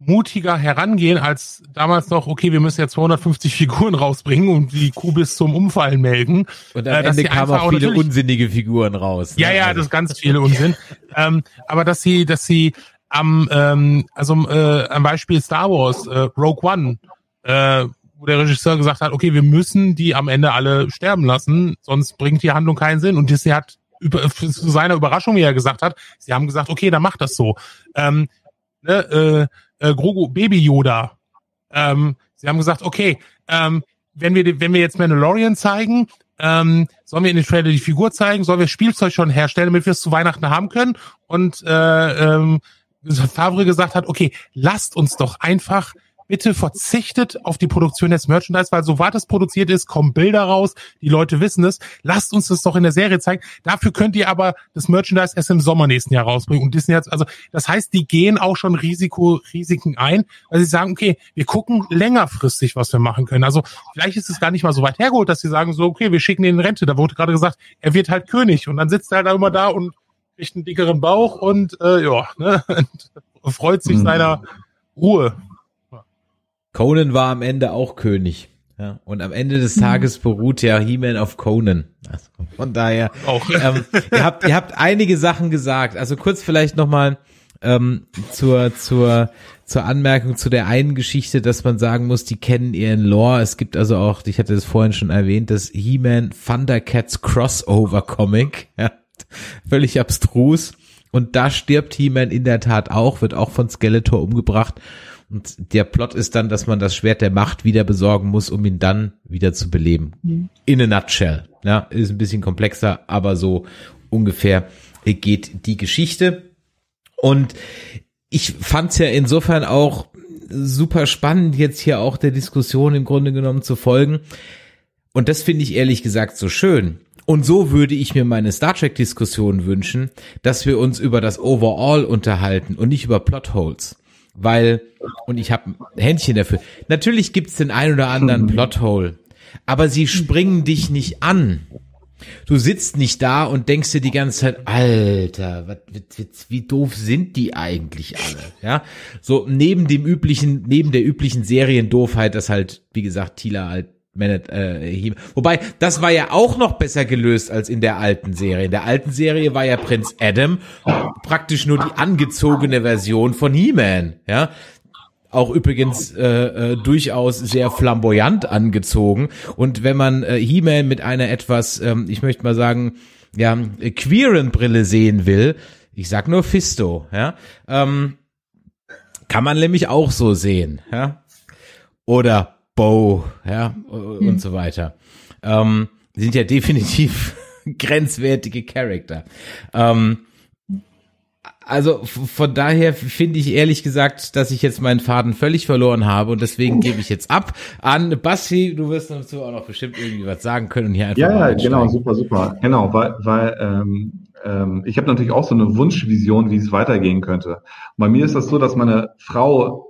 mutiger herangehen als damals noch, okay, wir müssen jetzt 250 Figuren rausbringen und die Kuh bis zum Umfallen melden. Und Äh, am dass Ende sie kamen einfach auch viele unsinnige Figuren raus. ne? Ja, ja, Also- das ist ganz viele Unsinn. ähm, aber dass sie, dass sie am, ähm, also äh, am Beispiel Star Wars, äh, Rogue One, äh, wo der Regisseur gesagt hat, okay, wir müssen die am Ende alle sterben lassen, sonst bringt die Handlung keinen Sinn. Und Disney hat über, zu seiner Überraschung, wie er gesagt hat, sie haben gesagt, okay, dann macht das so. Ähm, ne, äh, äh, Grogu, Baby Yoda. Ähm, sie haben gesagt, okay, ähm, wenn wir, wenn wir jetzt Mandalorian zeigen, ähm, sollen wir in den Trailer die Figur zeigen, sollen wir Spielzeug schon herstellen, damit wir es zu Weihnachten haben können? Und äh, ähm, Favre gesagt hat, okay, lasst uns doch einfach bitte verzichtet auf die Produktion des Merchandise, weil soweit es produziert ist, kommen Bilder raus, die Leute wissen es. Lasst uns das doch in der Serie zeigen. Dafür könnt ihr aber das Merchandise erst im Sommer nächsten Jahr rausbringen. Und Disney hat, also das heißt, die gehen auch schon Risiko, Risiken ein, weil sie sagen, okay, wir gucken längerfristig, was wir machen können. Also vielleicht ist es gar nicht mal so weit hergeholt, dass sie sagen so, okay, wir schicken ihn in Rente. Da wurde gerade gesagt, er wird halt König und dann sitzt er halt immer da und kriegt einen dickeren Bauch und äh, ja, ne, und freut sich Mhm. seiner Ruhe. Conan war am Ende auch König. Ja, und am Ende des Tages beruht ja He-Man auf Conan. Also von daher, Auch. ähm, ihr, habt, ihr habt einige Sachen gesagt. Also kurz vielleicht nochmal ähm, zur, zur, zur Anmerkung zu der einen Geschichte, dass man sagen muss, die kennen ihren Lore. Es gibt also auch, ich hatte es vorhin schon erwähnt, das He-Man Thundercats Crossover Comic. Ja, völlig abstrus. Und da stirbt He-Man in der Tat auch, wird auch von Skeletor umgebracht. Und der Plot ist dann, dass man das Schwert der Macht wieder besorgen muss, um ihn dann wieder zu beleben. In a nutshell. Ja, ist ein bisschen komplexer, aber so ungefähr geht die Geschichte. Und ich fand's ja insofern auch super spannend, jetzt hier auch der Diskussion im Grunde genommen zu folgen. Und das finde ich ehrlich gesagt so schön. Und so würde ich mir meine Star Trek-Diskussion wünschen, dass wir uns über das Overall unterhalten und nicht über Plotholes. Weil, und ich habe ein Händchen dafür, natürlich gibt's den ein oder anderen Plothole, aber sie springen dich nicht an. Du sitzt nicht da und denkst dir die ganze Zeit, Alter, was, was, wie doof sind die eigentlich alle? Ja, so neben dem üblichen, neben der üblichen Seriendoofheit, dass halt, wie gesagt, Tila halt Manet, äh, He wobei das war ja auch noch besser gelöst als in der alten Serie. In der alten Serie war ja Prinz Adam praktisch nur die angezogene Version von He-Man, ja auch übrigens äh, äh, durchaus sehr flamboyant angezogen. Und wenn man äh, He-Man mit einer etwas, ähm, ich möchte mal sagen, ja, queeren Brille sehen will, ich sag nur Fisto, ja, ähm, kann man nämlich auch so sehen, ja. Oder Bo, ja, und so weiter. Ähm, sind ja definitiv grenzwertige Charakter. Ähm, also von daher finde ich ehrlich gesagt, dass ich jetzt meinen Faden völlig verloren habe und deswegen gebe ich jetzt ab an Basti. Du wirst dazu auch noch bestimmt irgendwie was sagen können und hier einfach Ja, ja, genau, super, super. Genau, weil, weil ähm, ähm, ich habe natürlich auch so eine Wunschvision, wie es weitergehen könnte. Bei mir ist das so, dass meine Frau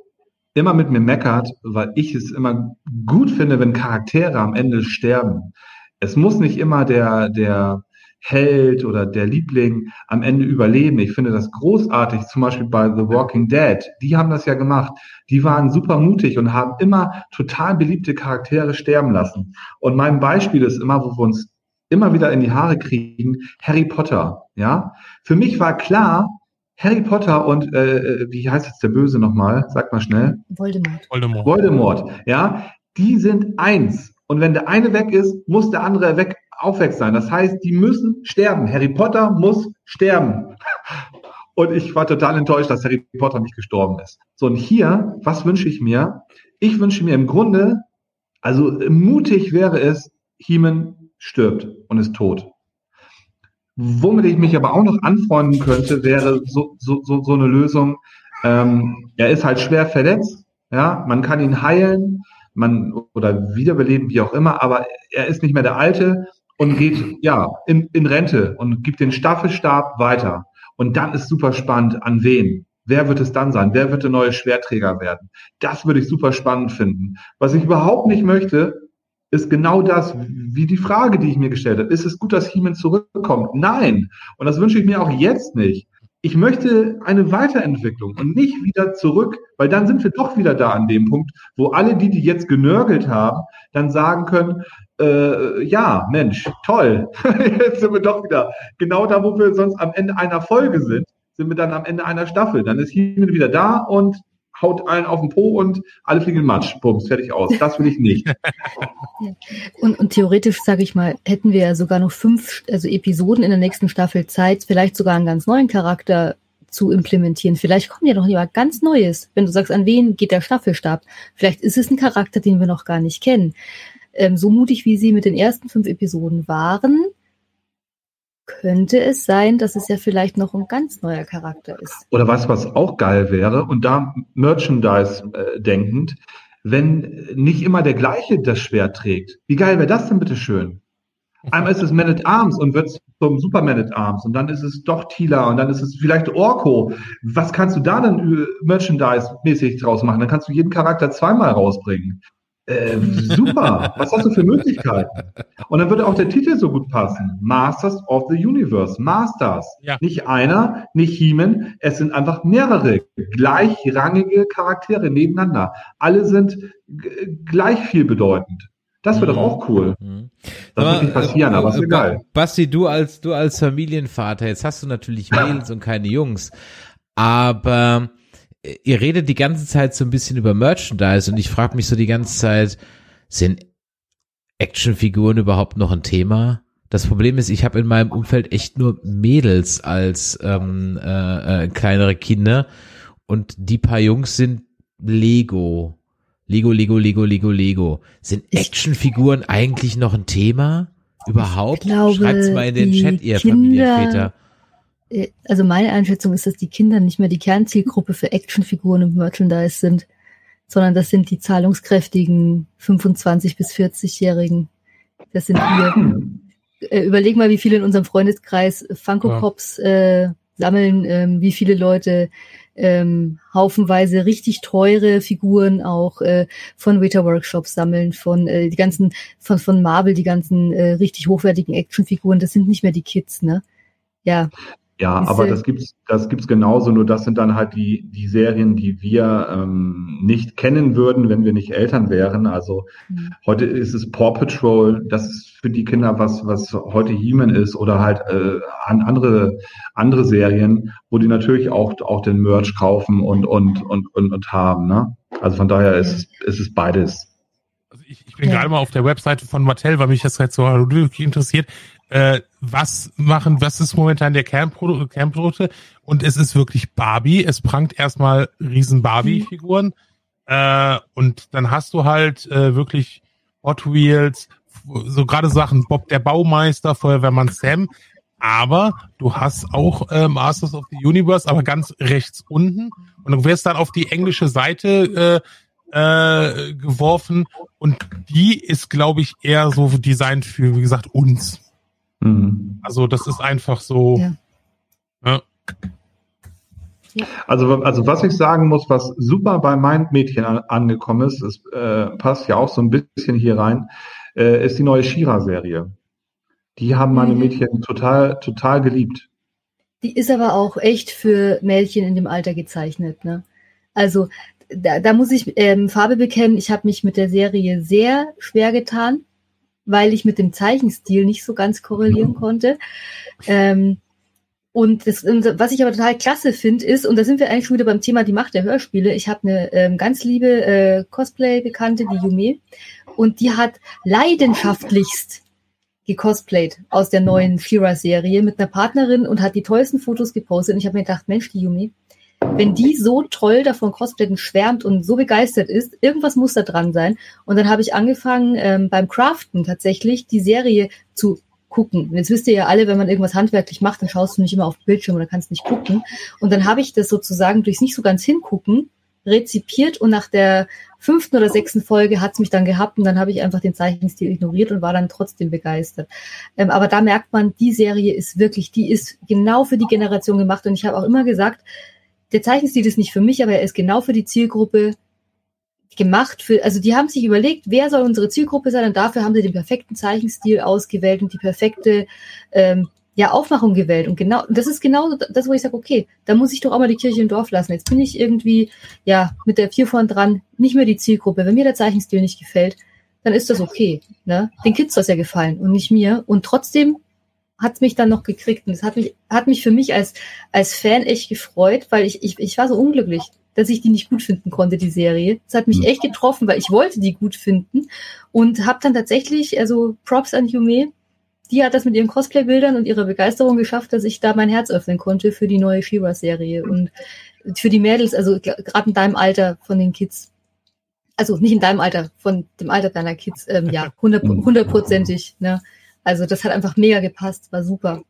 immer mit mir meckert, weil ich es immer gut finde, wenn Charaktere am Ende sterben. Es muss nicht immer der, der Held oder der Liebling am Ende überleben. Ich finde das großartig, zum Beispiel bei The Walking Dead. Die haben das ja gemacht. Die waren super mutig und haben immer total beliebte Charaktere sterben lassen. Und mein Beispiel ist immer, wo wir uns immer wieder in die Haare kriegen, Harry Potter. Ja, für mich war klar, Harry Potter und äh, wie heißt jetzt der Böse nochmal? Sag mal schnell. Voldemort. Voldemort. Voldemort. Ja, die sind eins. Und wenn der eine weg ist, muss der andere weg, auch weg sein. Das heißt, die müssen sterben. Harry Potter muss sterben. Und ich war total enttäuscht, dass Harry Potter nicht gestorben ist. So, und hier, was wünsche ich mir? Ich wünsche mir im Grunde, also mutig wäre es, Heeman stirbt und ist tot. Womit ich mich aber auch noch anfreunden könnte, wäre so, so, so, so eine Lösung. Ähm, er ist halt schwer verletzt, ja, man kann ihn heilen, man oder wiederbeleben, wie auch immer, aber er ist nicht mehr der Alte und geht ja in, in Rente und gibt den Staffelstab weiter. Und dann ist super spannend, an wen? Wer wird es dann sein? Wer wird der neue Schwerträger werden? Das würde ich super spannend finden. Was ich überhaupt nicht möchte, ist genau das, wie die Frage, die ich mir gestellt habe. Ist es gut, dass He-Man zurückkommt? Nein. Und das wünsche ich mir auch jetzt nicht. Ich möchte eine Weiterentwicklung und nicht wieder zurück, weil dann sind wir doch wieder da an dem Punkt, wo alle die, die jetzt genörgelt haben, dann sagen können, äh, ja, Mensch, toll, jetzt sind wir doch wieder genau da, wo wir sonst am Ende einer Folge sind, sind wir dann am Ende einer Staffel. Dann ist He-Man wieder da und haut allen auf den Po und alle fliegen in Matsch. Bums, fertig aus. Das will ich nicht. und, und theoretisch, sage ich mal, hätten wir ja sogar noch fünf also Episoden in der nächsten Staffel Zeit, vielleicht sogar einen ganz neuen Charakter zu implementieren. Vielleicht kommt ja noch jemand ganz Neues. Wenn du sagst, an wen geht der Staffelstab? Vielleicht ist es ein Charakter, den wir noch gar nicht kennen. Ähm, so mutig, wie sie mit den ersten fünf Episoden waren, könnte es sein, dass es ja vielleicht noch ein ganz neuer Charakter ist. Oder was, was auch geil wäre, und da Merchandise äh, denkend, wenn nicht immer der gleiche das Schwert trägt. Wie geil wäre das denn bitte schön? Einmal ist es Man at Arms und wird zum Superman at Arms und dann ist es doch Tila und dann ist es vielleicht Orko. Was kannst du da denn äh, Merchandise-mäßig draus machen? Dann kannst du jeden Charakter zweimal rausbringen. Äh, super, was hast du für Möglichkeiten? Und dann würde auch der Titel so gut passen. Masters of the Universe. Masters. Ja. Nicht einer, nicht He-Man. Es sind einfach mehrere gleichrangige Charaktere nebeneinander. Alle sind gleich viel bedeutend. Das wäre mhm. doch auch cool. Mhm. Das aber, wird nicht passieren, aber, aber ist egal. Basti, du als, du als Familienvater, jetzt hast du natürlich Mädels und keine Jungs. Aber ihr redet die ganze Zeit so ein bisschen über Merchandise und ich frage mich so die ganze Zeit, sind Actionfiguren überhaupt noch ein Thema? Das Problem ist, ich habe in meinem Umfeld echt nur Mädels als ähm, äh, äh, kleinere Kinder und die paar Jungs sind Lego. Lego, Lego, Lego, Lego, Lego. Sind Actionfiguren eigentlich noch ein Thema? Überhaupt? Schreibt's mal in den Chat, ihr Kinder Familienväter. Äh, also meine Einschätzung ist, dass die Kinder nicht mehr die Kernzielgruppe für Actionfiguren und Merchandise sind, sondern das sind die zahlungskräftigen 25 bis 40-Jährigen. Das sind wir. Äh, überleg mal, wie viele in unserem Freundeskreis Funko Pops äh, sammeln, ähm, wie viele Leute ähm, haufenweise richtig teure Figuren auch äh, von Weta Workshops sammeln, von äh, die ganzen von von Marvel die ganzen äh, richtig hochwertigen Actionfiguren. Das sind nicht mehr die Kids, ne? Ja, ja, aber das gibt's, das gibt's genauso. Nur das sind dann halt die die Serien, die wir ähm, nicht kennen würden, wenn wir nicht Eltern wären. Also mhm. heute ist es Paw Patrol. Das ist für die Kinder was, was heute He-Man ist oder halt äh, andere andere Serien, wo die natürlich auch auch den Merch kaufen und und und und, und haben. Ne? Also von daher ist es ist es beides. Also ich, ich bin ja. gerade mal auf der Webseite von Mattel, weil mich das halt so interessiert äh, was machen, was ist momentan der Kernprodukt, Kernprodukte? Und es ist wirklich Barbie. Es prangt erstmal riesen Barbie-Figuren. Äh, und dann hast du halt äh, wirklich Hot Wheels, so gerade Sachen, Bob der Baumeister, Feuerwehrmann Sam. Aber du hast auch äh, Masters of the Universe, aber ganz rechts unten. Und du wirst dann auf die englische Seite äh, äh, geworfen. Und die ist, glaube ich, eher so designt für, wie gesagt, uns. Mhm. Also das ist einfach so. Ja. Ja. Also, also was ich sagen muss, was super bei meinem Mädchen an, angekommen ist, es äh, passt ja auch so ein bisschen hier rein, äh, ist die neue Shira-Serie. Die haben meine mhm. Mädchen total, total geliebt. Die ist aber auch echt für Mädchen in dem Alter gezeichnet. Ne? Also da, da muss ich ähm, Farbe bekennen, ich habe mich mit der Serie sehr schwer getan weil ich mit dem Zeichenstil nicht so ganz korrelieren konnte. Ähm, und das, was ich aber total klasse finde, ist, und da sind wir eigentlich schon wieder beim Thema die Macht der Hörspiele. Ich habe eine ähm, ganz liebe äh, Cosplay-Bekannte, die Yume, und die hat leidenschaftlichst gecosplayt aus der neuen Shira-Serie mit einer Partnerin und hat die tollsten Fotos gepostet. Und ich habe mir gedacht, Mensch, die Yume, wenn die so toll davon Cosplayen schwärmt und so begeistert ist, irgendwas muss da dran sein. Und dann habe ich angefangen, ähm, beim Craften tatsächlich die Serie zu gucken. Und jetzt wisst ihr ja alle, wenn man irgendwas handwerklich macht, dann schaust du nicht immer auf den Bildschirm oder kannst nicht gucken. Und dann habe ich das sozusagen durchs nicht so ganz hingucken rezipiert und nach der fünften oder sechsten Folge hat's mich dann gehabt und dann habe ich einfach den Zeichenstil ignoriert und war dann trotzdem begeistert. Ähm, aber da merkt man, die Serie ist wirklich, die ist genau für die Generation gemacht und ich habe auch immer gesagt, der Zeichenstil ist nicht für mich, aber er ist genau für die Zielgruppe gemacht. Für, also die haben sich überlegt, wer soll unsere Zielgruppe sein und dafür haben sie den perfekten Zeichenstil ausgewählt und die perfekte ähm, ja, Aufmachung gewählt. Und genau, das ist genau das, wo ich sage, okay, da muss ich doch auch mal die Kirche im Dorf lassen. Jetzt bin ich irgendwie, ja, mit der vier vorn dran, nicht mehr die Zielgruppe. Wenn mir der Zeichenstil nicht gefällt, dann ist das okay. Ne? Den Kids soll es ja gefallen und nicht mir. Und trotzdem hat mich dann noch gekriegt. Und das hat mich, hat mich für mich als, als Fan echt gefreut, weil ich, ich, ich war so unglücklich, dass ich die nicht gut finden konnte, die Serie. Das hat mich echt getroffen, weil ich wollte die gut finden und habe dann tatsächlich, also Props an Yume, die hat das mit ihren Cosplay-Bildern und ihrer Begeisterung geschafft, dass ich da mein Herz öffnen konnte für die neue Shiva-Serie und für die Mädels, also gerade in deinem Alter von den Kids. Also nicht in deinem Alter, von dem Alter deiner Kids, ähm, ja, hundertprozentig. Ne? Also das hat einfach mega gepasst, war super.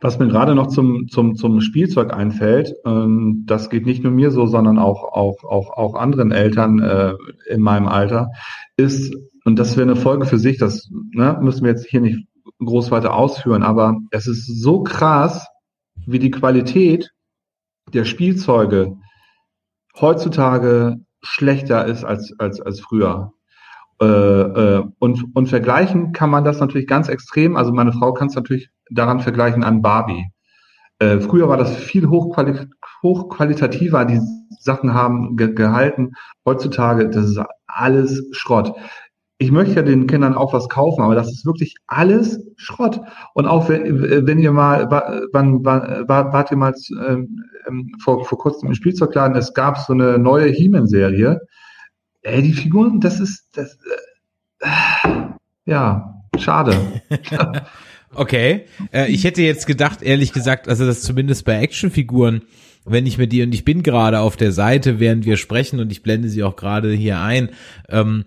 Was mir gerade noch zum, zum, zum Spielzeug einfällt, ähm, das geht nicht nur mir so, sondern auch, auch, auch, auch anderen Eltern äh, in meinem Alter, ist, und das wäre eine Folge für sich, das ne, müssen wir jetzt hier nicht groß weiter ausführen, aber es ist so krass, wie die Qualität der Spielzeuge heutzutage schlechter ist als, als, als früher. Äh, äh, und, und vergleichen kann man das natürlich ganz extrem. Also meine Frau kann es natürlich daran vergleichen an Barbie. Äh, früher war das viel hochquali hochqualitativer, die Sachen haben ge gehalten. Heutzutage, das ist alles Schrott ich möchte ja den Kindern auch was kaufen, aber das ist wirklich alles Schrott. Und auch wenn, wenn ihr mal, wann, wann wart ihr mal ähm, ähm, vor, vor kurzem im Spielzeugladen, es gab so eine neue He-Man-Serie. Ey, die Figuren, das ist, das, äh, ja, schade. okay, äh, ich hätte jetzt gedacht, ehrlich gesagt, also das zumindest bei Actionfiguren, wenn ich mit dir, und ich bin gerade auf der Seite, während wir sprechen, und ich blende sie auch gerade hier ein, ähm,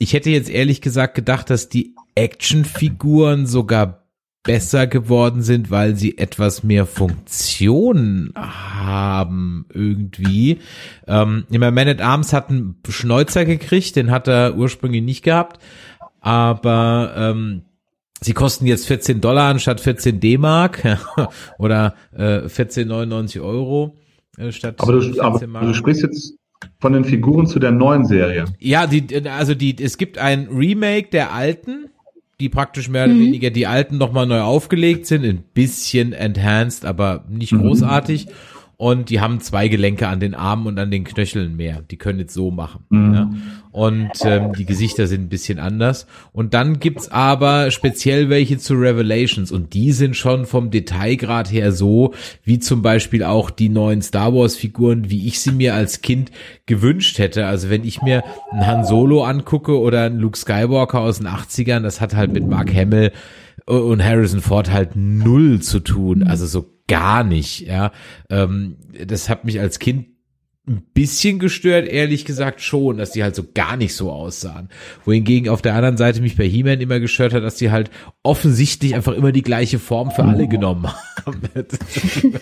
ich hätte jetzt ehrlich gesagt gedacht, dass die Actionfiguren sogar besser geworden sind, weil sie etwas mehr Funktion haben irgendwie. Ähm, immer Man at Arms hat einen Schnäuzer gekriegt, den hat er ursprünglich nicht gehabt, aber ähm, sie kosten jetzt 14 Dollar anstatt 14 D-Mark oder äh, 14,99 Euro äh, statt aber du, aber du sprichst jetzt von den Figuren zu der neuen Serie. Ja, die, also die, es gibt ein Remake der alten, die praktisch mehr oder mhm. weniger die alten nochmal neu aufgelegt sind, ein bisschen enhanced, aber nicht mhm. großartig und die haben zwei Gelenke an den Armen und an den Knöcheln mehr. Die können jetzt so machen. Mhm. Ja. Und ähm, die Gesichter sind ein bisschen anders. Und dann gibt's aber speziell welche zu Revelations und die sind schon vom Detailgrad her so, wie zum Beispiel auch die neuen Star Wars Figuren, wie ich sie mir als Kind gewünscht hätte. Also wenn ich mir einen Han Solo angucke oder einen Luke Skywalker aus den 80ern, das hat halt mit Mark Hamill und Harrison Ford halt null zu tun. Also so gar nicht, ja. Ähm, das hat mich als Kind ein bisschen gestört, ehrlich gesagt schon, dass die halt so gar nicht so aussahen. Wohingegen auf der anderen Seite mich bei He-Man immer gestört hat, dass die halt offensichtlich einfach immer die gleiche Form für alle genommen haben.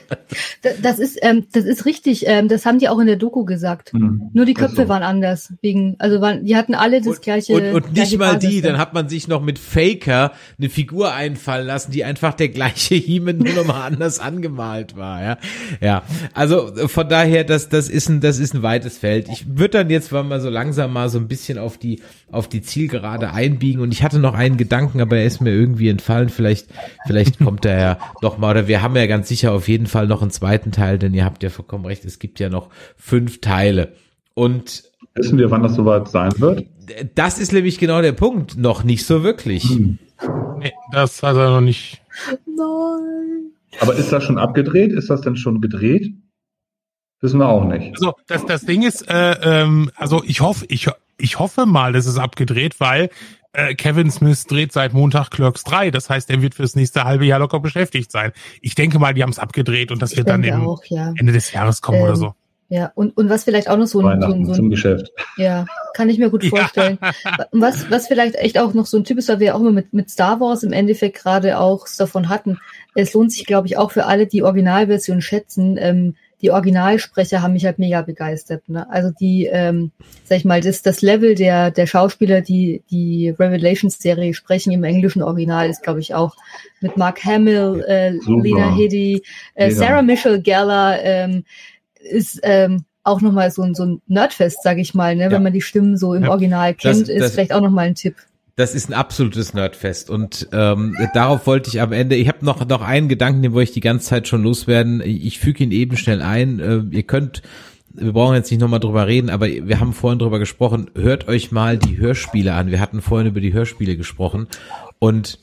das ist, ähm, das ist richtig. Ähm, das haben die auch in der Doku gesagt. Mhm. Nur die Köpfe also. waren anders. Wegen, also waren, die hatten alle das und, gleiche. Und, und nicht mal Basis, die. Dann hat man sich noch mit Faker eine Figur einfallen lassen, die einfach der gleiche He-Man nur nochmal anders angemalt war. Ja, ja. Also von daher, das, das ist ein, das ist ein weites Feld. Ich würde dann jetzt mal so langsam mal so ein bisschen auf die, auf die Zielgerade einbiegen. Und ich hatte noch einen Gedanken, aber er ist mir irgendwie entfallen. Vielleicht, vielleicht kommt er ja noch mal. Oder wir haben ja ganz sicher auf jeden Fall noch einen zweiten Teil, denn ihr habt ja vollkommen recht. Es gibt ja noch fünf Teile. Und wissen wir, wann das soweit sein wird? Das ist nämlich genau der Punkt. Noch nicht so wirklich. Hm. Nee, das hat er noch nicht. Nein. Aber ist das schon abgedreht? Ist das denn schon gedreht? Wissen wir auch nicht. Also das, das Ding ist, äh, ähm, also ich hoffe, ich, ich hoffe mal, dass es abgedreht, weil äh, Kevin Smith dreht seit Montag Clerks 3. Das heißt, er wird fürs nächste halbe Jahr locker beschäftigt sein. Ich denke mal, die haben es abgedreht und das wird dann im auch, ja. Ende des Jahres kommen ähm, oder so. Ja, und, und was vielleicht auch noch so ein, so ein, so ein zum Geschäft. Ja, kann ich mir gut vorstellen. Ja. Was, was vielleicht echt auch noch so ein Typ ist, weil wir auch immer mit, mit Star Wars im Endeffekt gerade auch davon hatten. Es lohnt sich, glaube ich, auch für alle, die Originalversion schätzen, ähm, die Originalsprecher haben mich halt mega begeistert. Ne? Also die, ähm, sag ich mal, das, das Level der, der Schauspieler, die die Revelations-Serie sprechen im englischen Original, ist, glaube ich, auch mit Mark Hamill, äh, Lena Headey, äh, Sarah Michelle Gellar, ähm, ist ähm, auch nochmal so ein, so ein Nerdfest, sag ich mal, ne? Ja. wenn man die Stimmen so im Ja. Original kennt, Das- ist das- vielleicht auch nochmal ein Tipp. Das ist ein absolutes Nerdfest und ähm, darauf wollte ich am Ende. Ich habe noch noch einen Gedanken, den wollte ich die ganze Zeit schon loswerden. Ich füge ihn eben schnell ein. Äh, ihr könnt, wir brauchen jetzt nicht nochmal drüber reden, aber wir haben vorhin drüber gesprochen. Hört euch mal die Hörspiele an. Wir hatten vorhin über die Hörspiele gesprochen und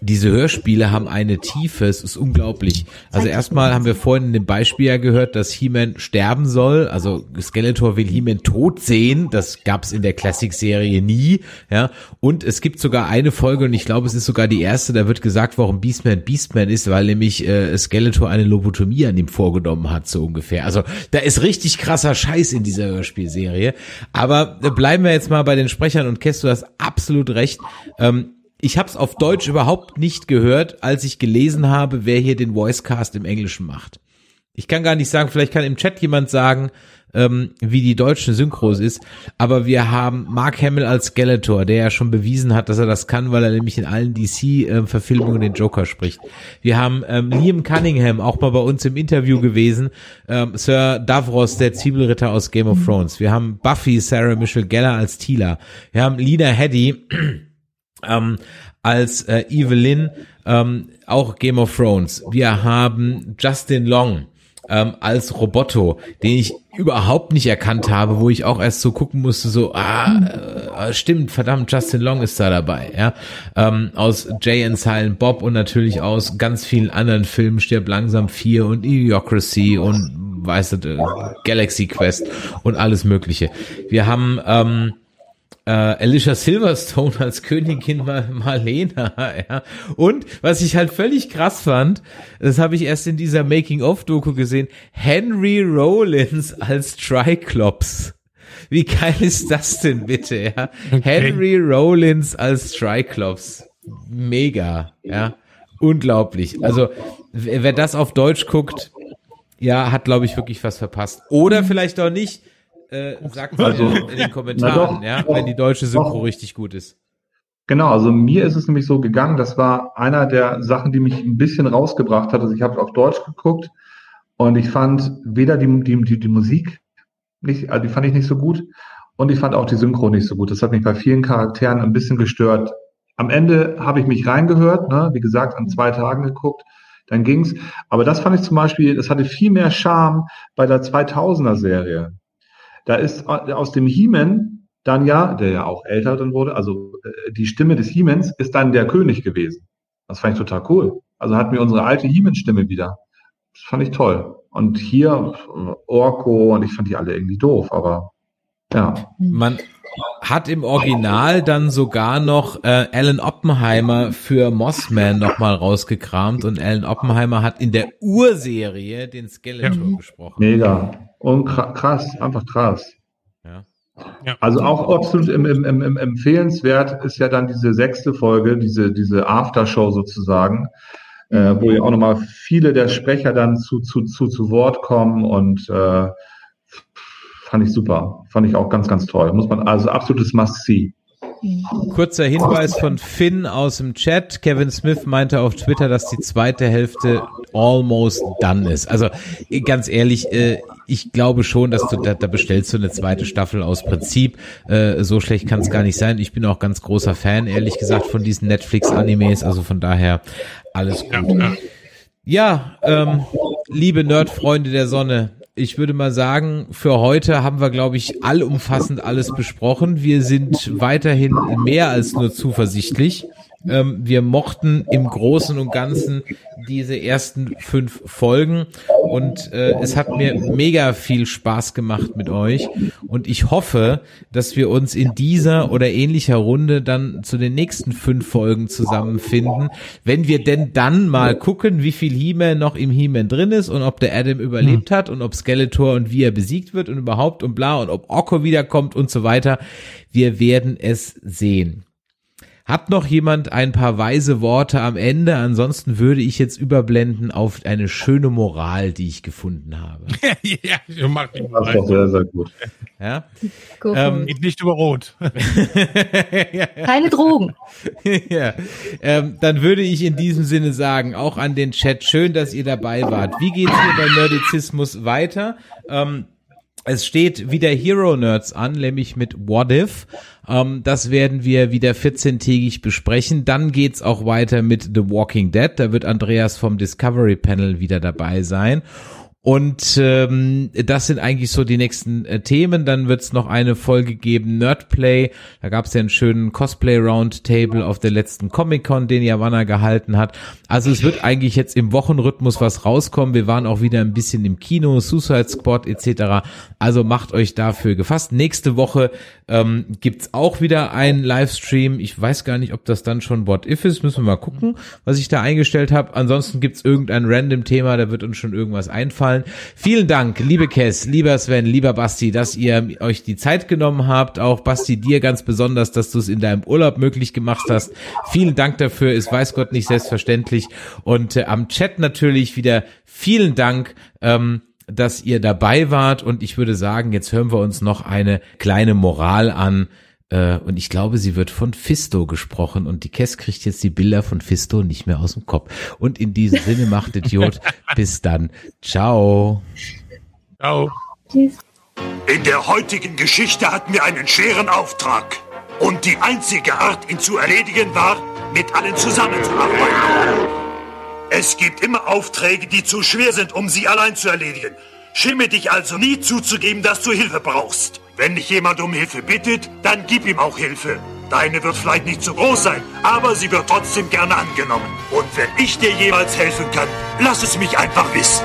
diese Hörspiele haben eine Tiefe, es ist unglaublich. Also erstmal haben wir vorhin in dem Beispiel ja gehört, dass He-Man sterben soll. Also Skeletor will He-Man tot sehen. Das gab's in der Classic-Serie nie. Ja, und es gibt sogar eine Folge und ich glaube, es ist sogar die erste. Da wird gesagt, warum Beastman Beastman ist, weil nämlich äh, Skeletor eine Lobotomie an ihm vorgenommen hat, so ungefähr. Also da ist richtig krasser Scheiß in dieser Hörspielserie. Aber äh, bleiben wir jetzt mal bei den Sprechern und Kess, du hast absolut recht. Ähm, ich habe es auf Deutsch überhaupt nicht gehört, als ich gelesen habe, wer hier den Voicecast im Englischen macht. Ich kann gar nicht sagen, vielleicht kann im Chat jemand sagen, ähm, wie die deutsche Synchros ist, aber wir haben Mark Hamill als Skeletor, der ja schon bewiesen hat, dass er das kann, weil er nämlich in allen DC-Verfilmungen den Joker spricht. Wir haben ähm, Liam Cunningham, auch mal bei uns im Interview gewesen, ähm, Sir Davros, der Zwiebelritter aus Game of Thrones. Wir haben Buffy, Sarah Michelle Geller als Tila. Wir haben Lina Headey, ähm, als äh, Evelyn, ähm, auch Game of Thrones. Wir haben Justin Long ähm, als Roboto, den ich überhaupt nicht erkannt habe, wo ich auch erst so gucken musste, so, ah, äh, stimmt, verdammt, Justin Long ist da dabei, ja, ähm, aus Jay and Silent Bob und natürlich aus ganz vielen anderen Filmen, Stirb langsam 4 und Idiocracy und weißt du, äh, Galaxy Quest und alles mögliche. Wir haben, ähm, äh, Alicia Silverstone als Königin Mar Marlena, ja. Und was ich halt völlig krass fand, das habe ich erst in dieser Making-of-Doku gesehen, Henry Rollins als Triclops. Wie geil ist das denn bitte, ja? Henry Rollins als Triclops. Mega, ja. Unglaublich. Also, wer wer das auf Deutsch guckt, ja, hat, glaube ich, wirklich was verpasst. Oder vielleicht auch nicht. Äh, sagt mal Also, in den Kommentaren, doch, ja, doch, wenn die deutsche Synchro doch. richtig gut ist. Genau, also mir ist es nämlich so gegangen, das war einer der Sachen, die mich ein bisschen rausgebracht hat. Also ich habe auf Deutsch geguckt und ich fand weder die, die, die, die Musik nicht, also die fand ich nicht so gut und ich fand auch die Synchro nicht so gut. Das hat mich bei vielen Charakteren ein bisschen gestört. Am Ende habe ich mich reingehört, ne? wie gesagt, an zwei Tagen geguckt, dann ging's. Aber das fand ich zum Beispiel, das hatte viel mehr Charme bei der 2000er Serie. Da ist aus dem He-Man dann ja, der ja auch älter dann wurde, also äh, die Stimme des He-Mans ist dann der König gewesen. Das fand ich total cool. Also hatten wir unsere alte He-Man-Stimme wieder. Das fand ich toll. Und hier äh, Orko und ich fand die alle irgendwie doof, aber ja. Man hat im Original dann sogar noch äh, Alan Oppenheimer für Mossman nochmal rausgekramt und Alan Oppenheimer hat in der Urserie den Skeletor gesprochen. Mega. Und kra- krass, einfach krass. Ja. Also auch absolut im, im, im, im empfehlenswert ist ja dann diese sechste Folge, diese, diese Aftershow sozusagen, äh, wo ja auch nochmal viele der Sprecher dann zu, zu, zu, zu Wort kommen und äh, fand ich super. Fand ich auch ganz, ganz toll. Muss man, also absolutes Must-See. Kurzer Hinweis von Finn aus dem Chat. Kevin Smith meinte auf Twitter, dass die zweite Hälfte almost done ist. Also ganz ehrlich, äh, ich glaube schon, dass du da, da bestellst du eine zweite Staffel aus Prinzip. Äh, so schlecht kann es gar nicht sein. Ich bin auch ganz großer Fan, ehrlich gesagt, von diesen Netflix-Animes. Also von daher alles gut. Ja, ähm, liebe Nerdfreunde der Sonne, ich würde mal sagen, für heute haben wir, glaube ich, allumfassend alles besprochen. Wir sind weiterhin mehr als nur zuversichtlich. Ähm, wir mochten im Großen und Ganzen diese ersten fünf Folgen und äh, es hat mir mega viel Spaß gemacht mit euch und ich hoffe, dass wir uns in dieser oder ähnlicher Runde dann zu den nächsten fünf Folgen zusammenfinden, wenn wir denn dann mal gucken, wie viel He-Man noch im He-Man drin ist und ob der Adam überlebt hat und ob Skeletor und wie er besiegt wird und überhaupt und bla und ob Orko wiederkommt und so weiter. Wir werden es sehen. Hat noch jemand ein paar weise Worte am Ende? Ansonsten würde ich jetzt überblenden auf eine schöne Moral, die ich gefunden habe. ja, ich mach die Das doch sehr, sehr gut. Ja? Ähm. Geht nicht über Rot. Keine Drogen. ja. Ähm, dann würde ich in diesem Sinne sagen, auch an den Chat, schön, dass ihr dabei wart. Wie geht's hier bei Nerdizismus weiter? Ähm, es steht wieder Hero Nerds an, nämlich mit What If. Ähm, das werden wir wieder 14-tägig besprechen. Dann geht's auch weiter mit The Walking Dead. Da wird Andreas vom Discovery Panel wieder dabei sein. Und ähm, das sind eigentlich so die nächsten äh, Themen. Dann wird's noch eine Folge geben, Nerdplay. Da gab's ja einen schönen Cosplay-Roundtable auf der letzten Comic-Con, den Yavanna gehalten hat. Also es wird eigentlich jetzt im Wochenrhythmus was rauskommen. Wir waren auch wieder ein bisschen im Kino, Suicide Squad etc. Also macht euch dafür gefasst. Nächste Woche ähm, gibt's auch wieder einen Livestream. Ich weiß gar nicht, ob das dann schon What If ist. Müssen wir mal gucken, was ich da eingestellt habe. Ansonsten gibt's irgendein random Thema, da wird uns schon irgendwas einfallen. Vielen Dank, liebe Kess, lieber Sven, lieber Basti, dass ihr euch die Zeit genommen habt. Auch Basti, dir ganz besonders, dass du es in deinem Urlaub möglich gemacht hast. Vielen Dank dafür. Ist weiß Gott nicht selbstverständlich. Und äh, am Chat natürlich wieder vielen Dank. Ähm, dass ihr dabei wart und ich würde sagen, jetzt hören wir uns noch eine kleine Moral an und ich glaube, sie wird von Fisto gesprochen und die Kess kriegt jetzt die Bilder von Fisto nicht mehr aus dem Kopf. Und in diesem Sinne macht Idiot. Bis dann. Ciao. Ciao. Tschüss. In der heutigen Geschichte hatten wir einen schweren Auftrag. Und die einzige Art, ihn zu erledigen, war, mit allen zusammenzuarbeiten. Es gibt immer Aufträge, die zu schwer sind, um sie allein zu erledigen. Schäme dich also nie zuzugeben, dass du Hilfe brauchst. Wenn dich jemand um Hilfe bittet, dann gib ihm auch Hilfe. Deine wird vielleicht nicht so groß sein, aber sie wird trotzdem gerne angenommen. Und wenn ich dir jemals helfen kann, lass es mich einfach wissen.